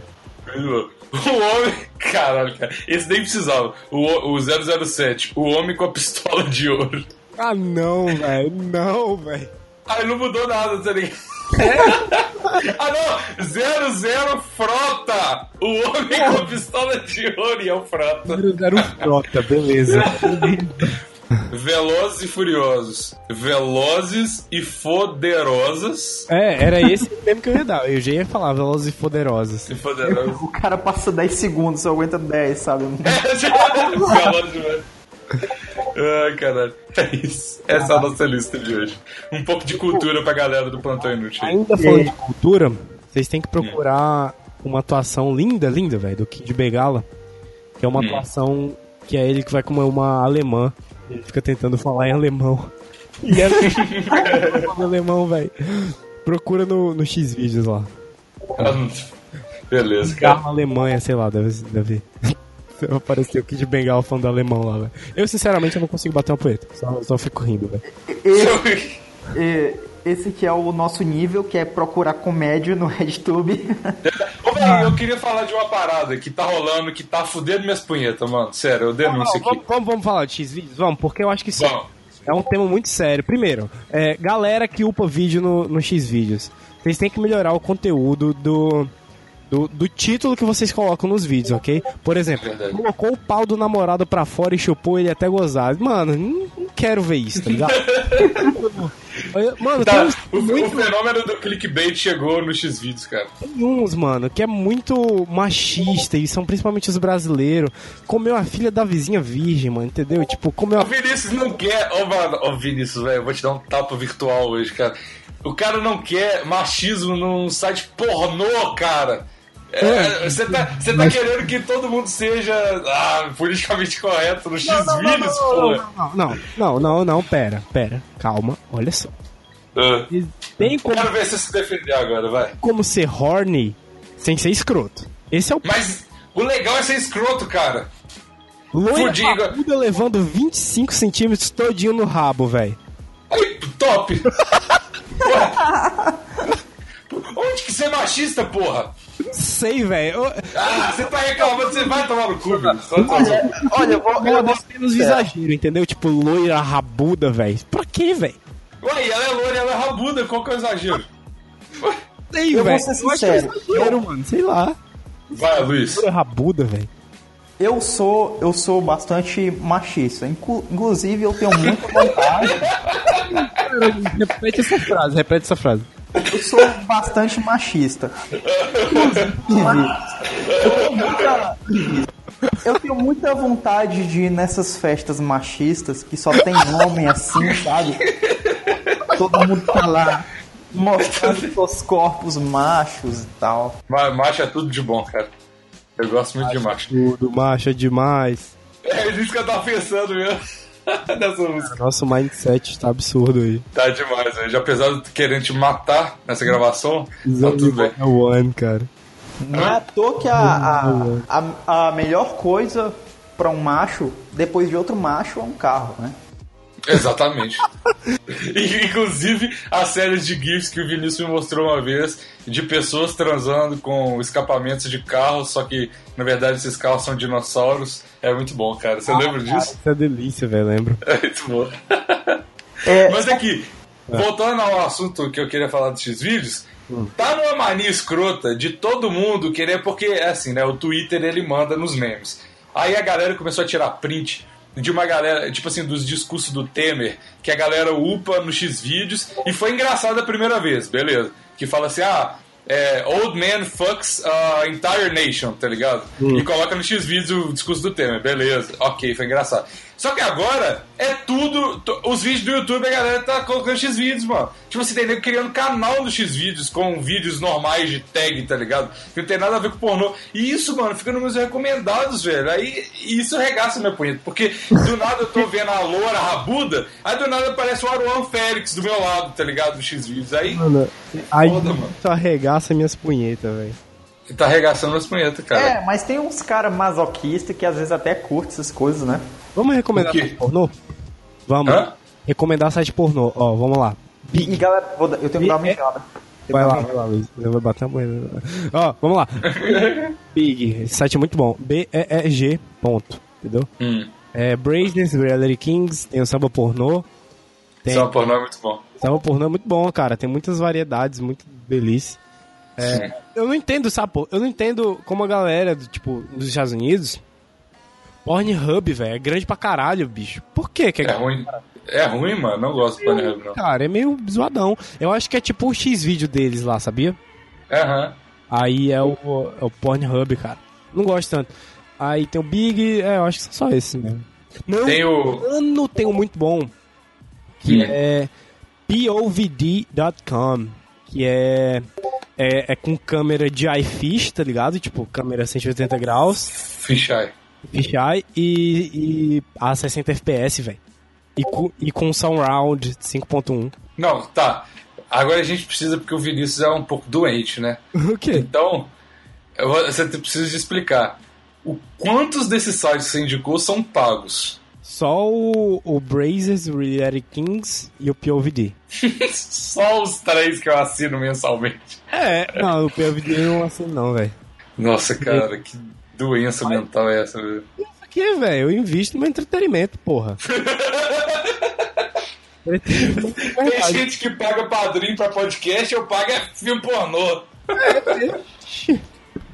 S1: O homem. Caralho, cara. Esse nem precisava. O, o 007, o homem com a pistola de ouro.
S2: Ah, não, velho, não, velho.
S1: Aí não mudou nada, tá ligado? <laughs> ah não! 00 Frota! O homem com a pistola de ouro e é o Frota.
S2: Era um frota, beleza.
S1: Velozes e Furiosos. Velozes e Foderosas.
S2: É, era esse mesmo que eu ia dar. Eu já ia falar Velozes e Poderosos.
S1: E Foderosas.
S3: O cara passa 10 segundos, só aguenta 10, sabe? <laughs>
S1: Velozes demais. Ai, caralho. É isso. Essa é a nossa lista de hoje. Um pouco de cultura pra galera do Plantão Inútil.
S2: Ainda falando de cultura, vocês têm que procurar uma atuação linda, linda, velho, do Kid Begala. Que é uma atuação que é ele que vai como uma alemã. Ele fica tentando falar em alemão. E é em alemão, velho. Procura no, no X-Vídeos lá.
S1: Beleza, cara.
S2: Gala Alemanha, sei lá, deve, deve <laughs> aparecer o Kid Bengala falando alemão lá, velho. Eu, sinceramente, eu não consigo bater uma poeta. Só, só fico rindo, velho.
S3: Esse, e- esse que é o nosso nível, que é procurar comédia no RedTube. <laughs>
S1: Ô, aí, eu queria falar de uma parada que tá rolando, que tá fudendo minhas punhetas, mano. Sério, eu denuncio aqui.
S2: Vamos, vamos, vamos falar de X-Vídeos? Vamos, porque eu acho que sim. É um tema muito sério. Primeiro, é, galera que upa vídeo no, no X-Vídeos. Vocês têm que melhorar o conteúdo do, do, do, título que vocês colocam nos vídeos, ok? Por exemplo, Verdade. colocou o pau do namorado pra fora e chupou ele até gozar. Mano, não, quero ver isso, tá ligado? <laughs>
S1: mano, tá, o, muito... o, fenômeno do clickbait chegou nos X-Vídeos, cara.
S2: Tem uns, mano, que é muito machista e são principalmente os brasileiros. Comeu a filha da vizinha virgem, mano, entendeu? Tipo, comeu a.
S1: O Vinícius não quer. Ô, oh, mano, ô, oh, Vinícius, velho, eu vou te dar um tapa virtual hoje, cara. O cara não quer machismo num site pornô, cara. É, é. você tá, você tá querendo que todo mundo seja ah, politicamente correto no X-Vídeos, pô?
S2: Não, não, não, não, não, pera, pera, calma, olha só.
S1: Uh, tem como... Quero ver se se defender agora, vai.
S2: Como ser horny sem ser escroto. Esse é o.
S1: Mas o legal é ser escroto, cara.
S2: Loira levando 25 centímetros todinho no rabo, velho.
S1: Top! <laughs> Onde que você é machista, porra?
S2: Não sei, velho.
S1: Ah, você tá reclamando, você vai tomar no cu, velho.
S2: Olha, olha, eu vou. Eu vou menos exagero, entendeu? Tipo, loira rabuda, velho. Pra quê, velho?
S1: Ué, ela é loira, ela é rabuda, qual que é o exagero?
S2: Sei, eu véio. vou ser sincero. Eu exagero, mano, sei lá.
S1: Vai, Luiz.
S2: Loira rabuda, velho.
S3: Eu sou, eu sou bastante machista. Inclusive, eu tenho muita vontade. <laughs>
S2: repete essa frase, repete essa frase.
S3: Eu sou bastante machista. Eu tenho muita vontade de ir nessas festas machistas que só tem homem assim, sabe? Todo mundo tá lá mostrando seus corpos machos e tal.
S1: Mas macho é tudo de bom, cara. Eu gosto muito macho de macho.
S2: Tudo, macho é demais.
S1: É isso que eu tava pensando mesmo. <laughs>
S2: nessa música. Nosso mindset tá absurdo aí.
S1: Tá demais, velho. Já apesar de querendo te matar nessa gravação, tá tudo bem.
S2: É one, cara.
S3: Não é à toa que a, a, a, a melhor coisa pra um macho, depois de outro macho, é um carro, né?
S1: Exatamente. <laughs> Inclusive, a série de GIFs que o Vinícius me mostrou uma vez de pessoas transando com escapamentos de carros, só que na verdade esses carros são dinossauros. É muito bom, cara. Você ah, lembra cara, disso?
S2: Isso é delícia, velho, lembro. <laughs>
S1: É muito bom. É... Mas aqui, é. voltando ao assunto que eu queria falar dos X-Vídeos, hum. tá numa mania escrota de todo mundo querer, porque é assim, né? O Twitter ele manda nos memes. Aí a galera começou a tirar print de uma galera, tipo assim, dos discursos do Temer, que a galera upa no X vídeos, e foi engraçado a primeira vez, beleza? Que fala assim, ah, é, Old Man Fucks a Entire Nation, tá ligado? Hum. E coloca no X vídeos o discurso do Temer, beleza, ok, foi engraçado. Só que agora é tudo. Os vídeos do YouTube a galera tá colocando X-Vídeos, mano. Tipo assim, tem nego criando canal no X-Vídeos com vídeos normais de tag, tá ligado? Que não tem nada a ver com pornô. E isso, mano, fica nos meus recomendados, velho. Aí isso regaça meu punheta. Porque do nada eu tô vendo a loura rabuda, aí do nada aparece o Aruan Félix do meu lado, tá ligado? Do X-Vídeos. Aí.
S2: Mano, aí foda, mano. arregaça minhas punhetas, velho.
S1: Tá arregaçando as punhetas, cara.
S3: É, mas tem uns caras masoquistas que às vezes até curtem essas coisas, né?
S2: Vamos recomendar site pornô? Vamos. Hã? Recomendar site pornô. Ó, vamos lá.
S3: Big. E galera, vou, eu tenho que dar uma mijada.
S2: Vai lá, vai lá, Luiz. Eu vou bater a moeda. Ó, vamos lá. <laughs> Big. Esse site é muito bom. B-E-E-G. Ponto. Entendeu? Hum. É Brazeness, Reality Kings, tem o samba pornô.
S1: Tem... Samba pornô é muito bom.
S2: Samba pornô é muito bom, cara. Tem muitas variedades, muito delícia. É, eu não entendo, sabe, pô? Eu não entendo como a galera, tipo, dos Estados Unidos Pornhub, velho, é grande pra caralho, bicho. Por que que
S1: é, é ruim? É ruim, mano. Não gosto do Pornhub, não.
S2: Cara, é meio zoadão. Eu acho que é tipo o X-vídeo deles lá, sabia?
S1: Aham. Uhum.
S2: Aí é o, é o Pornhub, cara. Não gosto tanto. Aí tem o Big, é, eu acho que são só esses mesmo. Não,
S1: tem o...
S2: Mano, tem um muito bom. Que hum. é povd.com. Que é, é, é com câmera de iFish, tá ligado? Tipo, câmera 180 graus.
S1: Fisheye.
S2: Fisheye e, e a 60 FPS, velho. E, com, e com Surround 5.1.
S1: Não, tá. Agora a gente precisa, porque o Vinícius é um pouco doente, né? <laughs>
S2: O quê?
S1: Então, vou, você precisa de explicar. O quantos desses sites que você indicou são pagos?
S2: Só o, o Brazers, o Reality Kings e o POVD. <laughs>
S1: Só os três que eu assino mensalmente.
S2: É, não, o POVD eu não assino não, velho.
S1: Nossa, cara, que doença mental é essa, velho?
S2: Isso aqui, velho, eu invisto no entretenimento, porra. <laughs>
S1: Tem gente que paga padrinho pra podcast, eu pago é filme pornô.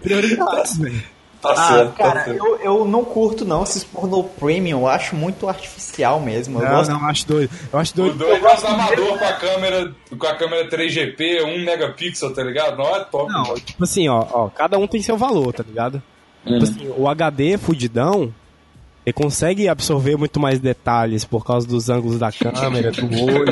S2: Prioridades, velho.
S1: Tá
S3: Ah,
S1: certo, tá
S3: cara,
S1: certo.
S3: eu, eu não curto não esses pornô premium, eu acho muito artificial mesmo. Eu
S2: Não,
S3: gosto
S2: não, acho doido. Eu acho
S1: O
S2: doido.
S1: dois gosta do amador com a câmera, com a câmera 3GP, 1 megapixel, tá ligado? Não é top.
S2: Não, tipo assim, ó, ó, cada um tem seu valor, tá ligado? Tipo assim, o HD fudidão, ele consegue absorver muito mais detalhes por causa dos ângulos da câmera, do olho,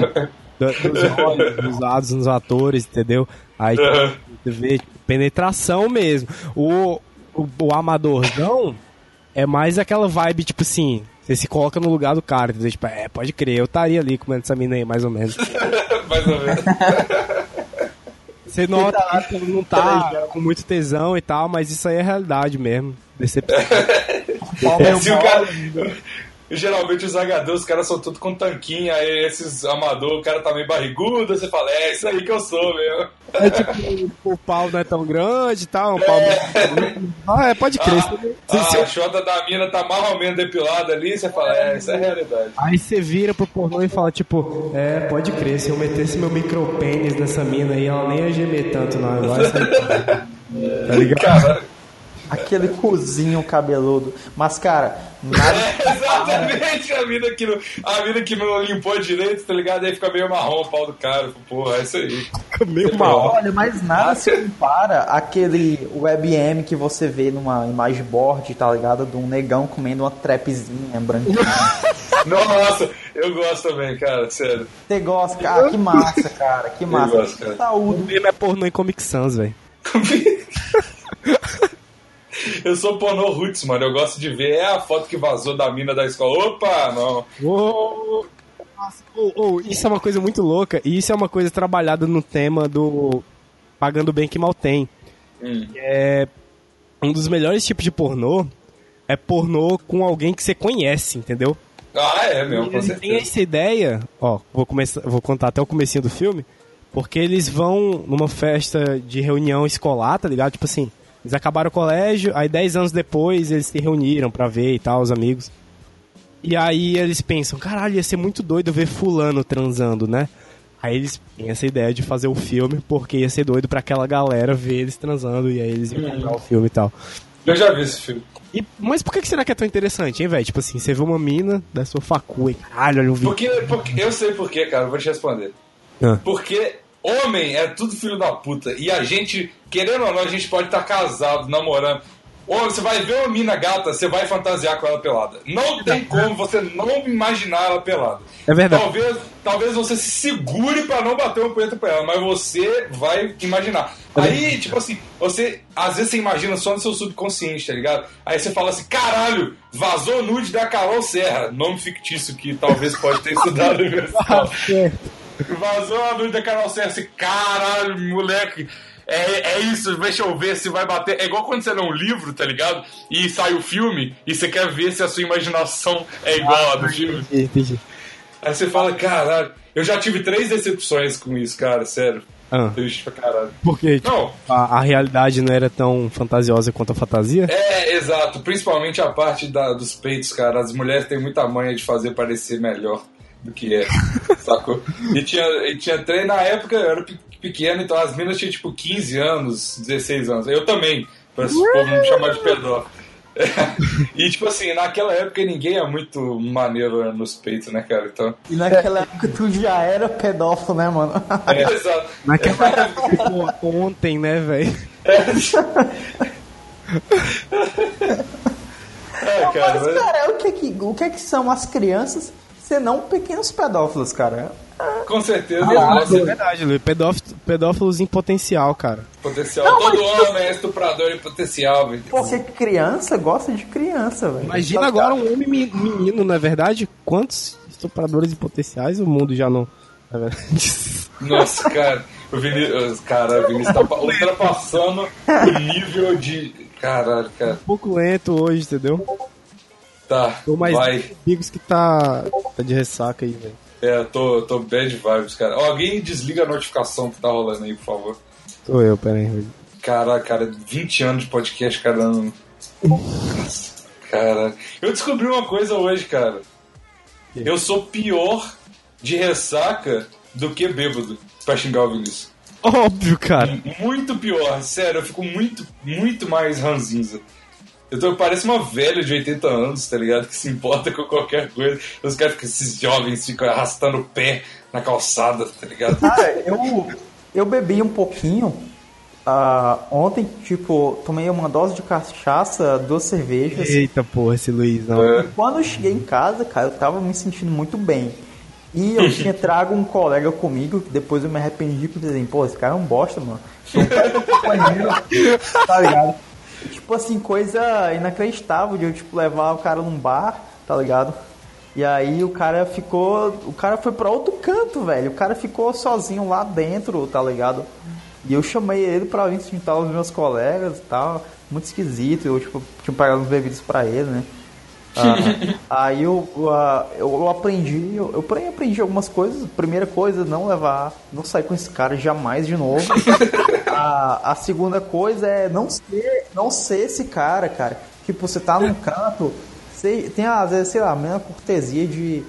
S2: do- dos <laughs> olhos usados nos atores, entendeu? Aí tipo,
S1: Uhum.
S2: você vê tipo, penetração mesmo. O, o, o amadorzão é mais aquela vibe, tipo assim, você se coloca no lugar do cara, entendeu? Tipo, é, pode crer, eu estaria ali comendo essa mina aí, mais ou menos. <laughs>
S1: Mais ou menos. <laughs>
S2: Você nota que ele não tá com muito tesão e tal, mas isso aí é realidade mesmo. Decepção.
S1: É, se o cara... Geralmente os HD, os caras são tudo com tanquinho, aí esses amador, o cara tá meio barrigudo, você fala, é isso aí que eu sou mesmo.
S2: É tipo, o pau não é tão grande e tal, o pau Ah, é, pode crer.
S1: Ah,
S2: Você-
S1: a chota da mina tá mais ou menos depilada ali, você fala, é, isso é realidade.
S2: Aí você vira pro pornô e fala, tipo, é, pode crer, se eu metesse meu micropênis nessa mina aí, ela nem ia gemer tanto, não. Essa aí. <laughs> Tá ligado?
S1: Cara,
S3: aquele cozinho cabeludo. Mas, cara, nada.
S1: é <laughs> exatamente a mina que não, a mina que não limpou direito, tá ligado? Aí fica meio marrom o pau do cara. Porra, é isso aí.
S2: Meio mal.
S3: Olha, mas nada se compara aquele webm que você vê numa imagem board, tá ligado? De um negão comendo uma trapzinha branquinha. <laughs>
S1: Nossa, eu gosto também, cara, sério.
S3: Você gosta, cara? Que massa, cara. Que massa.
S1: gosto, cara.
S2: O
S3: Saúde.
S2: mesmo é pornô em Comic Sans, velho. <laughs>
S1: Eu sou pornô roots, mano. Eu gosto de ver. É a foto que vazou da mina da escola. Opa, não.
S2: Ô, ô, isso é uma coisa muito louca, e isso é uma coisa trabalhada no tema do Pagando Bem Que Mal Tem.
S1: Hum.
S2: É um dos melhores tipos de pornô é pornô com alguém que você conhece, entendeu?
S1: Ah, é mesmo, com certeza.
S2: essa ideia, ó, vou começar, vou contar até o comecinho do filme, porque eles vão numa festa de reunião escolar, tá ligado? Tipo assim, eles acabaram o colégio, aí 10 anos depois eles se reuniram pra ver e tal, os amigos. E aí eles pensam, caralho, ia ser muito doido ver fulano transando, né? Aí eles têm essa ideia de fazer o filme porque ia ser doido pra aquela galera ver eles transando e aí eles iam comprar o filme e tal.
S1: Eu já vi esse filme.
S2: E, mas por que que será que é tão interessante, hein, velho? Tipo assim, você vê uma mina da sua facu e caralho, olha o vídeo.
S1: Porque, porque, eu sei por quê, cara. Eu vou te responder.
S2: Ah.
S1: Porque homem é tudo filho da puta. E a gente, querendo ou não, a gente pode estar casado, namorando. Ou você vai ver uma mina gata, você vai fantasiar com ela pelada. Não tem como você não imaginar ela pelada.
S2: É verdade.
S1: Talvez, talvez você se segure pra não bater uma punheta pra ela, mas você vai imaginar. Aí, tipo assim, você às vezes você imagina só no seu subconsciente, tá ligado? Aí você fala assim: caralho, vazou nude da Carol Serra, nome fictício que talvez pode ter estudado no. <laughs> Vazou a nude da Carol assim, caralho, moleque. É, é isso, deixa eu ver se vai bater. É igual quando você lê um livro, tá ligado? E sai o filme e você quer ver se a sua imaginação é igual a do filme.
S2: Entendi, entendi.
S1: Aí você fala, caralho, eu já tive três decepções com isso, cara, sério.
S2: Ah,
S1: Triste pra caralho.
S2: porque tipo,
S1: Não,
S2: a, a realidade não era tão fantasiosa quanto a fantasia?
S1: é, exato. Principalmente a parte da, dos peitos, cara. As mulheres têm muita manha de fazer parecer melhor do que é, <laughs> sacou? E tinha, e tinha três, na época eu era pe- pequeno, então as minas tinham tipo 15 anos, 16 anos. Eu também, pra esse povo me chamar de pedófilo. <laughs> E tipo assim, naquela época ninguém é muito maneiro nos peitos, né, cara? Então.
S3: E naquela época tu já era pedófilo, né, mano?
S1: É, <laughs> exato.
S2: Naquela época, ontem, né, velho?
S1: É, <laughs> cara,
S3: Mas,
S1: mas-
S3: cara, o que, que, o que que são as crianças senão pequenos pedófilos, cara?
S1: com certeza
S2: Ah, é verdade, Luiz. Pedófilo, pedófilos em potencial, cara.
S1: potencial.
S3: Não,
S1: Todo
S3: mas-
S1: homem é estuprador em potencial, velho.
S3: Porque criança gosta de criança, velho.
S2: Imagina
S3: Só-
S2: agora um homem me- menino, não é verdade? Quantos estupradores em potenciais o mundo já não. é? <laughs>
S1: Nossa, cara, o Vinícius, cara, o Vinícius tá pa- ultrapassando o nível de. Caralho, cara.
S2: um pouco lento hoje, entendeu?
S1: Tá,
S2: Tô mais
S1: vai.
S2: amigos que tá, tá de ressaca aí, velho.
S1: É, eu tô, tô bad vibes, cara. Ó, alguém desliga a notificação que tá rolando aí, por favor.
S2: Sou eu, pera aí.
S1: Caraca, cara, 20 anos de podcast cada ano. Cara, eu descobri uma coisa hoje, cara. Eu sou pior de ressaca do que bêbado pra xingar o Vinícius.
S2: Óbvio, cara.
S1: Muito pior, sério, eu fico muito, muito mais ranzinza. Eu tô, parece uma velha de 80 anos, tá ligado? Que se importa com qualquer coisa. Os caras ficam, esses jovens ficam arrastando o pé na calçada, tá ligado?
S3: Cara, eu, eu bebi um pouquinho. Uh, ontem, tipo, tomei uma dose de cachaça, duas cervejas.
S2: Eita porra, esse Luiz, não.
S3: É. E quando eu cheguei em casa, cara, eu tava me sentindo muito bem. E eu <laughs> tinha trago um colega comigo, que depois eu me arrependi por dizer, pô, esse cara é um bosta, mano. <laughs> tá ligado? Tipo assim, coisa inacreditável de eu, tipo, levar o cara num bar, tá ligado? E aí o cara ficou. O cara foi pra outro canto, velho. O cara ficou sozinho lá dentro, tá ligado? E eu chamei ele pra vir juntar os meus colegas e tal. Muito esquisito. Eu, tipo, tinha pagado uns bebidas pra ele, né? Ah, <laughs> aí eu, uh, eu, eu, aprendi, eu, eu porém aprendi algumas coisas. Primeira coisa, não levar, não sair com esse cara jamais de novo. a, <laughs> a segunda coisa é não ser, não ser esse cara, cara. Tipo, você tá num canto, você tem às vezes, sei lá, a mesma cortesia de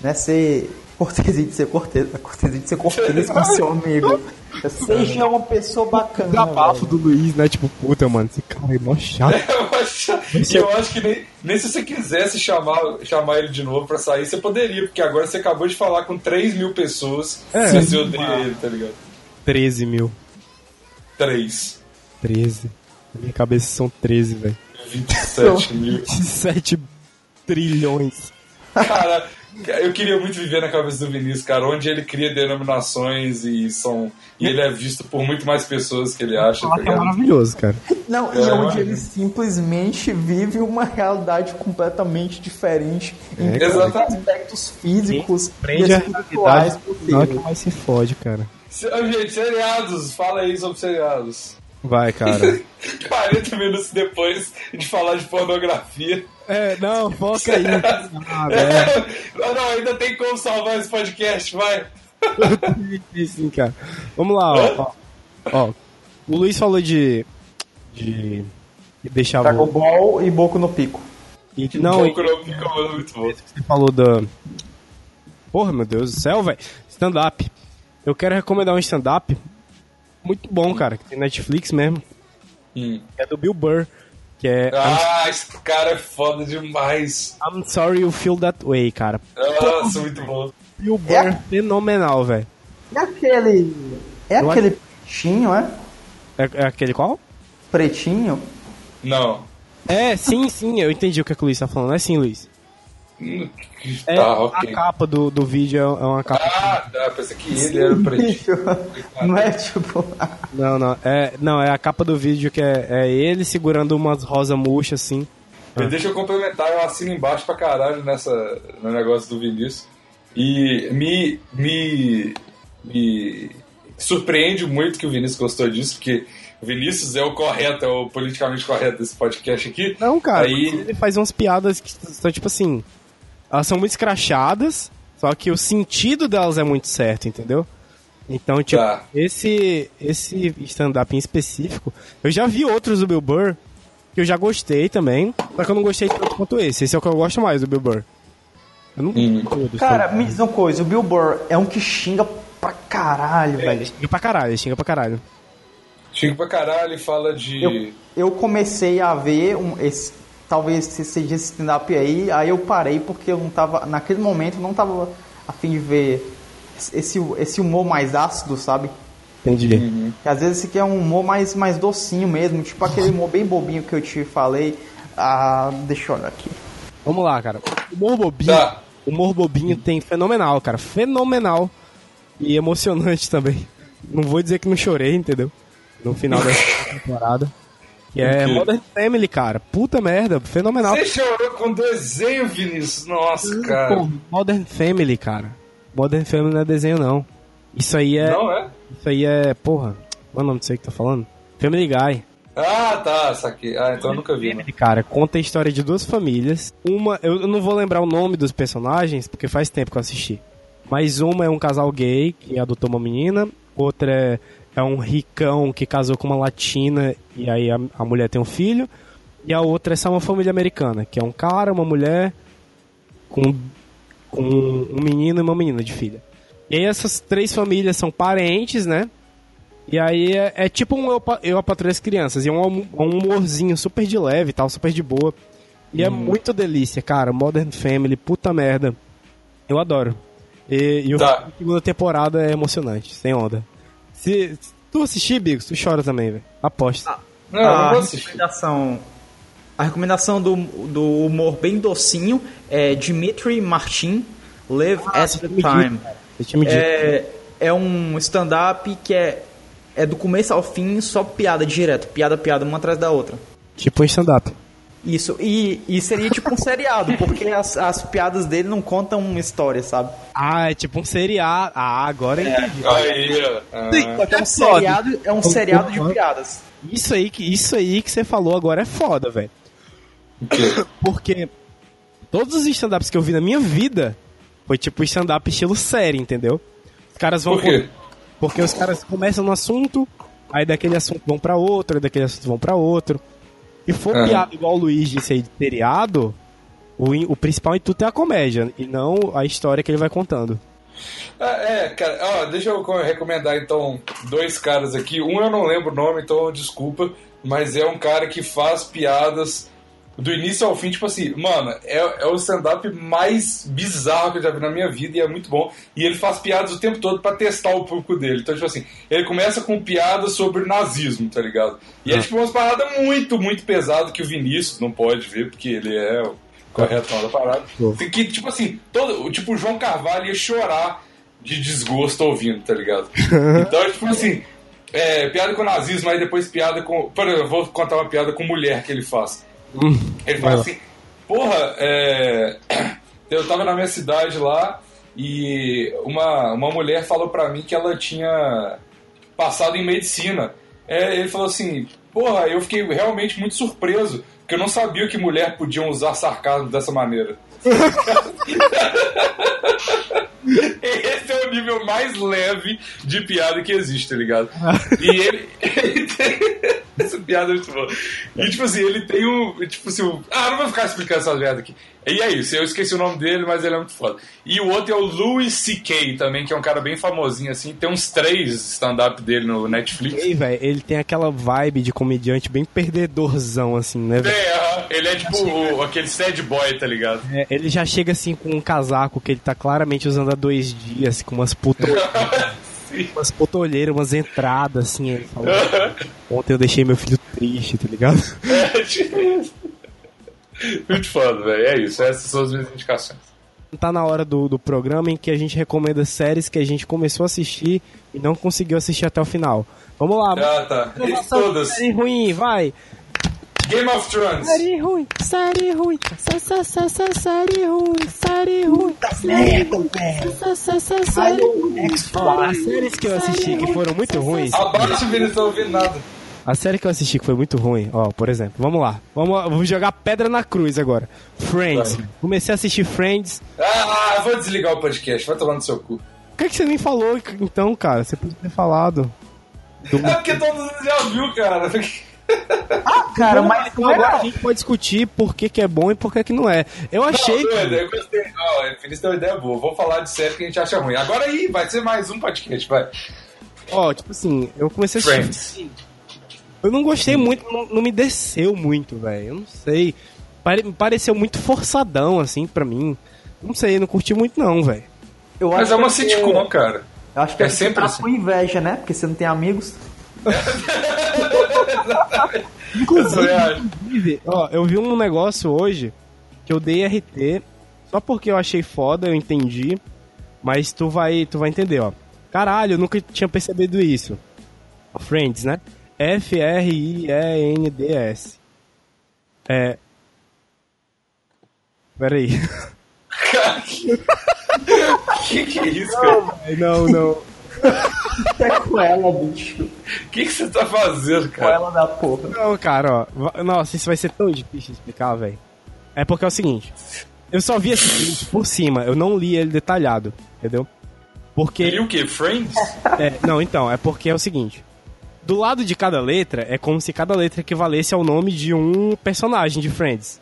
S3: né, ser cortesia de ser cortês, a cortesia de ser cortês com seu amigo. Seja uma pessoa bacana. O
S2: abafo do Luiz, né? Tipo, puta, mano, esse cara é mó chato. <laughs>
S1: eu acho, eu acho que nem, nem se você quisesse chamar, chamar ele de novo pra sair, você poderia, porque agora você acabou de falar com 3 mil pessoas é, se você odeia ele, tá ligado?
S2: 13 mil.
S1: 3.
S2: 13. Na minha cabeça são 13, velho.
S1: 27 mil.
S2: 27 trilhões.
S1: Cara, eu queria muito viver na cabeça do Vinícius, cara, onde ele cria denominações e são. E ele é visto por muito mais pessoas que ele acha.
S2: Tá é maravilhoso, cara.
S3: Não, é, e onde ele simplesmente vive uma realidade completamente diferente em é, aspectos físicos
S2: e espirituais. Não é que mais se fode, cara.
S1: Gente, seriados, fala aí sobre seriados.
S2: Vai, cara. <laughs>
S1: 40 minutos depois de falar de pornografia.
S2: É, não, foca aí. <laughs>
S1: Ah, é. Não, não, ainda tem como salvar esse podcast, vai. <laughs>
S2: Sim, cara. Vamos lá, ó, ó, O Luiz falou de. de. de deixar.
S3: Dragon Ball e Boco no Pico.
S2: E, não, Boco no Pico é muito bom. Você falou da. Porra, meu Deus do céu, velho. Stand-up. Eu quero recomendar um stand-up muito bom, cara, que tem Netflix mesmo. Hum. É do Bill Burr. Que é.
S1: Ah, I'm... esse cara é foda demais.
S2: I'm sorry you feel that way, cara.
S1: Nossa, muito bom.
S2: Bill Burr, é... fenomenal, velho.
S3: É aquele. É Eu aquele acho... pretinho, é?
S2: é? É aquele qual?
S3: Pretinho?
S1: Não.
S2: É, sim, sim, eu entendi o que, é que o Luiz tá falando. É sim, Luiz.
S1: É, tá, okay.
S2: A capa do, do vídeo é uma capa.
S1: Ah, tá, pensei que ele era o pretinho.
S3: não é tipo.
S2: não, não. É, não, é a capa do vídeo que é, é ele segurando umas rosa murcha assim.
S1: Ah. Deixa eu complementar, eu assino embaixo pra caralho nessa, no negócio do Vinícius. E me, me, me surpreende muito que o Vinícius gostou disso, porque o Vinícius é o correto, é o politicamente correto desse podcast aqui.
S2: Não, cara, Aí... ele faz umas piadas que estão tipo assim elas são muito escrachadas, só que o sentido delas é muito certo, entendeu? Então, tipo, tá. esse, esse stand-up em específico, eu já vi outros do Bill Burr que eu já gostei também, só que eu não gostei tanto quanto esse. Esse é o que eu gosto mais do Bill Burr.
S3: Eu não hum. todos, Cara, me diz uma coisa, o Bill Burr é um que xinga pra caralho, é, velho.
S2: Xinga pra caralho, xinga pra caralho.
S1: Xinga pra caralho e fala de.
S3: Eu, eu comecei a ver um, esse, talvez seja esse stand-up aí, aí eu parei porque eu não tava, naquele momento eu não tava a fim de ver esse, esse humor mais ácido, sabe?
S2: Entendi. Uhum.
S3: às vezes esse aqui é um humor mais, mais docinho mesmo, tipo aquele humor bem bobinho que eu te falei. Ah, deixa eu olhar aqui.
S2: Vamos lá, cara. Humor bobinho. Tá. Humor bobinho tem fenomenal, cara. Fenomenal. E emocionante também. Não vou dizer que não chorei, entendeu? No final dessa <laughs> temporada. Que é Modern Family, cara. Puta merda, fenomenal.
S1: Você chorou com desenho, Vinícius? Nossa, cara. Pô,
S2: Modern Family, cara. Modern Family não é desenho, não. Isso aí é.
S1: Não é?
S2: Isso aí é. Porra. Qual é o nome disso aí que tá falando? Family Guy.
S1: Ah, tá, saquei. Ah, então eu nunca vi. Family,
S2: cara, conta a história de duas famílias. Uma, eu não vou lembrar o nome dos personagens, porque faz tempo que eu assisti. Mas uma é um casal gay que adotou uma menina, outra é é um ricão que casou com uma latina e aí a, a mulher tem um filho. E a outra é só uma família americana, que é um cara, uma mulher com, com um menino e uma menina de filha. E aí essas três famílias são parentes, né? E aí é, é tipo um Eu, eu a Patrulha as Crianças. E é um, um humorzinho super de leve e tal, super de boa. E é hum. é muito delícia, cara. Modern Family, puta merda. Eu adoro. E, e tá. a segunda temporada é emocionante, sem onda. Se, se tu assistir, Bigos, tu chora também, velho. Aposta. Ah,
S3: não, a, não recomendação, a recomendação do, do humor bem docinho é Dimitri Martin, Live ah, at the Time. É, é um stand-up que é, é do começo ao fim só piada direto, piada, piada, uma atrás da outra.
S2: Tipo um stand-up.
S3: Isso, e, e seria tipo um seriado, porque as, as piadas dele não contam uma história, sabe?
S2: Ah, é tipo um seriado. Ah, agora
S1: é, entendi. Aí,
S3: ah. é um seriado, é um seriado de piadas.
S2: Isso aí, que, isso aí que você falou agora é foda, velho. Porque todos os stand-ups que eu vi na minha vida foi tipo stand-up estilo série, entendeu? Os caras vão.
S1: Por quê?
S2: Porque os caras começam no assunto, aí daquele assunto vão para outro, aí daquele assunto vão para outro. E for uhum. piada igual o Luiz disse aí de seriado, o, o principal intuito é a comédia, e não a história que ele vai contando.
S1: Ah, é, cara, ó, deixa eu recomendar então dois caras aqui. Um eu não lembro o nome, então desculpa, mas é um cara que faz piadas do início ao fim, tipo assim, mano, é, é o stand-up mais bizarro que eu já vi na minha vida e é muito bom. E ele faz piadas o tempo todo para testar o público dele. Então, tipo assim, ele começa com piadas sobre nazismo, tá ligado? E é ah. tipo umas paradas muito, muito pesadas que o Vinícius não pode ver, porque ele é o corretão da parada. Que, tipo assim, todo, tipo, o João Carvalho ia chorar de desgosto ouvindo, tá ligado? <laughs> Então, tipo assim, é, piada com nazismo, aí depois piada com. Por exemplo, vou contar uma piada com mulher que ele faz. Hum, ele fala assim: Porra, é... <clears throat> eu tava na minha cidade lá e uma, uma mulher falou pra mim que ela tinha passado em medicina. É, ele falou assim: Porra, eu fiquei realmente muito surpreso, porque eu não sabia que mulher podiam usar sarcasmo dessa maneira. <laughs> Esse é o nível mais leve de piada que existe, tá ligado? <laughs> E ele. <laughs> <laughs> Essa piada é muito boa. E tipo assim, ele tem um. Tipo assim, um... ah, não vou ficar explicando essa merda aqui. E é isso, eu esqueci o nome dele, mas ele é muito foda. E o outro é o Louis C.K. também, que é um cara bem famosinho, assim. Tem uns três stand-up dele no Netflix.
S2: E, velho, ele tem aquela vibe de comediante bem perdedorzão, assim, né?
S1: Véio? É, ele é tipo o, aquele sad boy, tá ligado?
S2: É, ele já chega assim com um casaco que ele tá claramente usando há dois dias, com umas putas. <laughs> umas potolheiras, umas entradas, assim. Ele falou, <laughs> Ontem eu deixei meu filho triste, tá ligado? É, tipo <laughs> isso.
S1: Muito foda, velho. É isso, essas são as minhas indicações.
S2: Tá na hora do, do programa em que a gente recomenda séries que a gente começou a assistir e não conseguiu assistir até o final. Vamos lá.
S1: Ah, tá. Todas.
S2: Série ruim, vai.
S1: Game of Thrones.
S2: Série ruim, série ruim, série ruim, série ruim. Série ruim. As séries que eu assisti que foram muito ruins.
S1: Abaixo, Vinícius, não ouvindo nada.
S2: A série que eu assisti que foi muito ruim, ó, por exemplo, vamos lá. Vamos, vamos jogar pedra na cruz agora. Friends. Vai. Comecei a assistir Friends.
S1: Ah, vou desligar o podcast, vai tomar no seu cu.
S2: Por que, que você nem falou então, cara? Você podia ter falado.
S1: Do... <laughs> É porque todo mundo já viu, cara.
S2: Ah, cara, mas agora a gente pode discutir por que, que é bom e por que, que não é. Eu achei. Não,
S1: que... eu gostei. Não, o Feliz deu uma ideia boa. Vou falar de série que a gente acha ruim. Agora aí, vai ser mais um podcast, vai.
S2: Ó, tipo assim, eu comecei a assistir. Eu não gostei muito, não, não me desceu muito, velho. Eu não sei. Pare, pareceu muito forçadão, assim, pra mim. Não sei, não curti muito, não, velho.
S1: Mas é uma sitcom, cara.
S3: Eu acho que é, é sempre tá assim. com inveja, né? Porque você não tem amigos. <laughs>
S2: inclusive, ó, eu vi um negócio hoje que eu dei RT só porque eu achei foda, eu entendi. Mas tu vai, tu vai entender, ó. Caralho, eu nunca tinha percebido isso. Friends, né? F-R-I-E-N-D-S. É. Peraí. <laughs>
S1: que que é isso, cara?
S2: Não, não. <laughs>
S3: É com ela, bicho. O
S1: que, você tá fazendo, cara?
S3: Com ela da porra.
S2: Não, cara, ó. Nossa, isso vai ser tão difícil de explicar, velho. É porque é o seguinte. Eu só vi esse filme por cima, eu não li ele detalhado, entendeu? Porque.
S1: Ele o quê? Friends?
S2: É, não, então, é porque é o seguinte. do lado de cada letra é como se cada letra equivalesse ao nome de um personagem de Friends.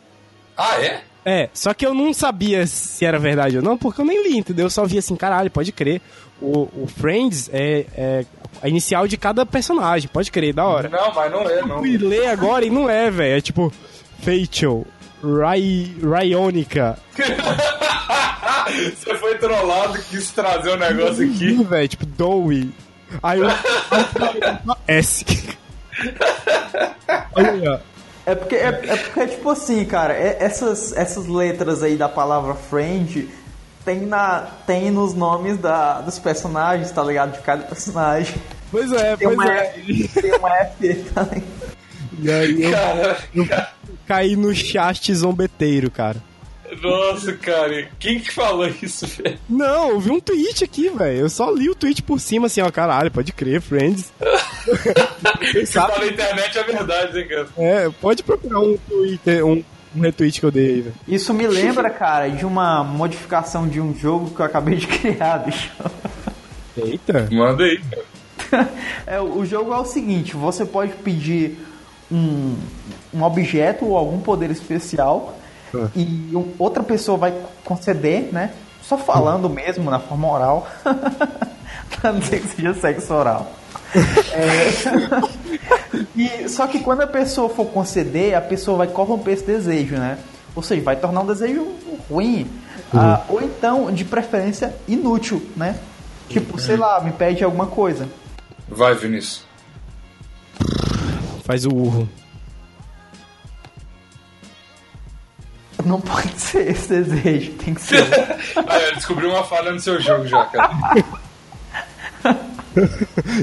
S1: Ah, é?
S2: É, só que eu não sabia se era verdade ou não, porque eu nem li, entendeu? Eu só vi assim, caralho, pode crer. O, o Friends é, é a inicial de cada personagem, pode crer, da hora.
S1: Não, mas não é, não. Eu
S2: fui ler agora e não é, velho. É tipo, Fatal, Ray, Ryonica. <laughs>
S1: Você foi trollado, quis trazer o um negócio aqui.
S2: velho, tipo, Dowie. Aí eu. <laughs> <laughs> S.
S3: Olha aí, ó. É porque, é, é porque, tipo assim, cara, é, essas, essas letras aí da palavra friend tem, na, tem nos nomes da, dos personagens, tá ligado? De cada personagem.
S2: Pois é,
S3: tem
S2: pois
S3: uma
S2: é.
S3: F, tem uma F também.
S2: E aí eu, cara, eu cara. caí no chat zombeteiro, cara.
S1: Nossa, cara, quem que falou isso, velho?
S2: Não, eu vi um tweet aqui, velho. Eu só li o tweet por cima, assim, ó, caralho, pode crer, Friends. <laughs>
S1: Você tá na internet é verdade, hein, cara?
S2: É, pode procurar um Twitter, um, um retweet que eu dei aí, velho.
S3: Isso me lembra, cara, de uma modificação de um jogo que eu acabei de <laughs> criar, bicho.
S2: Eita.
S1: Manda aí, <laughs>
S3: é, o jogo é o seguinte, você pode pedir um, um objeto ou algum poder especial e um, outra pessoa vai conceder, né? Só falando mesmo, na forma oral. <laughs> pra não dizer que seja sexo oral. É... <laughs> e, só que quando a pessoa for conceder, a pessoa vai corromper esse desejo, né? Ou seja, vai tornar um desejo ruim. Uhum. Ah, ou então, de preferência, inútil, né? Tipo, sei lá, me pede alguma coisa.
S1: Vai, Vinícius.
S2: Faz o urro.
S3: Não pode <laughs> ser esse desejo, tem que ser. <laughs>
S1: ah, eu descobri uma falha no seu jogo já, cara.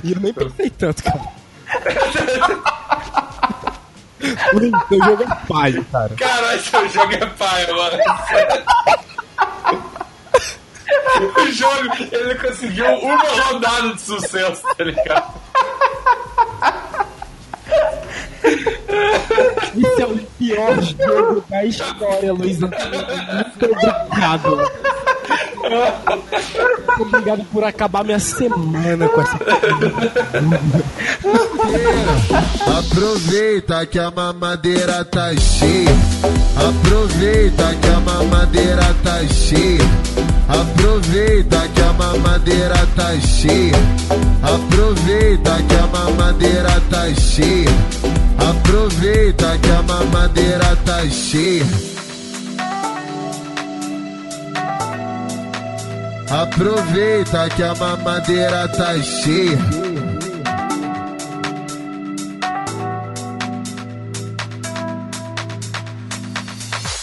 S2: E eu nem pensei tanto, cara. <laughs> o seu jogo é paio, cara.
S1: Caralho, seu jogo é paio, mano. <laughs> o jogo, ele conseguiu uma rodada de sucesso, tá ligado?
S2: Isso é o pior jogo da história, Luiz Antônio. Muito obrigado. Obrigado por acabar minha semana com essa.
S4: Aproveita que a mamadeira tá cheia. Aproveita que a mamadeira tá cheia. Aproveita que a mamadeira tá cheia. Aproveita que a mamadeira tá cheia. Aproveita que a mamadeira tá cheia. Aproveita que a mamadeira tá cheia.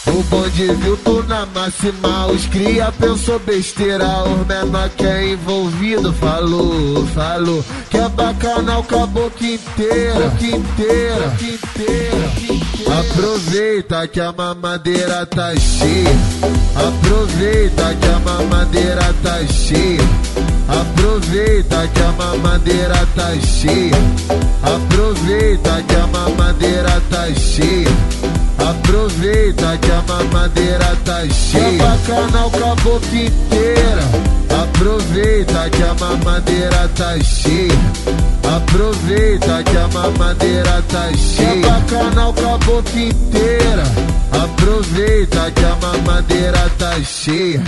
S4: O bonde viu tu na máxima, os cria pensou besteira, os menor que é envolvido falou, falou que é bacana o caboclo inteiro, boca inteira, boca inteira. Aproveita que a mamadeira tá cheia, aproveita que a mamadeira tá cheia. Aproveita que a mamadeira tá cheia. Aproveita que a mamadeira tá cheia. Aproveita que a mamadeira tá cheia. Bacana o caboclo inteira. Aproveita que a mamadeira tá cheia. Aproveita que a mamadeira tá cheia. É o caboclo inteira. Aproveita que a mamadeira tá cheia.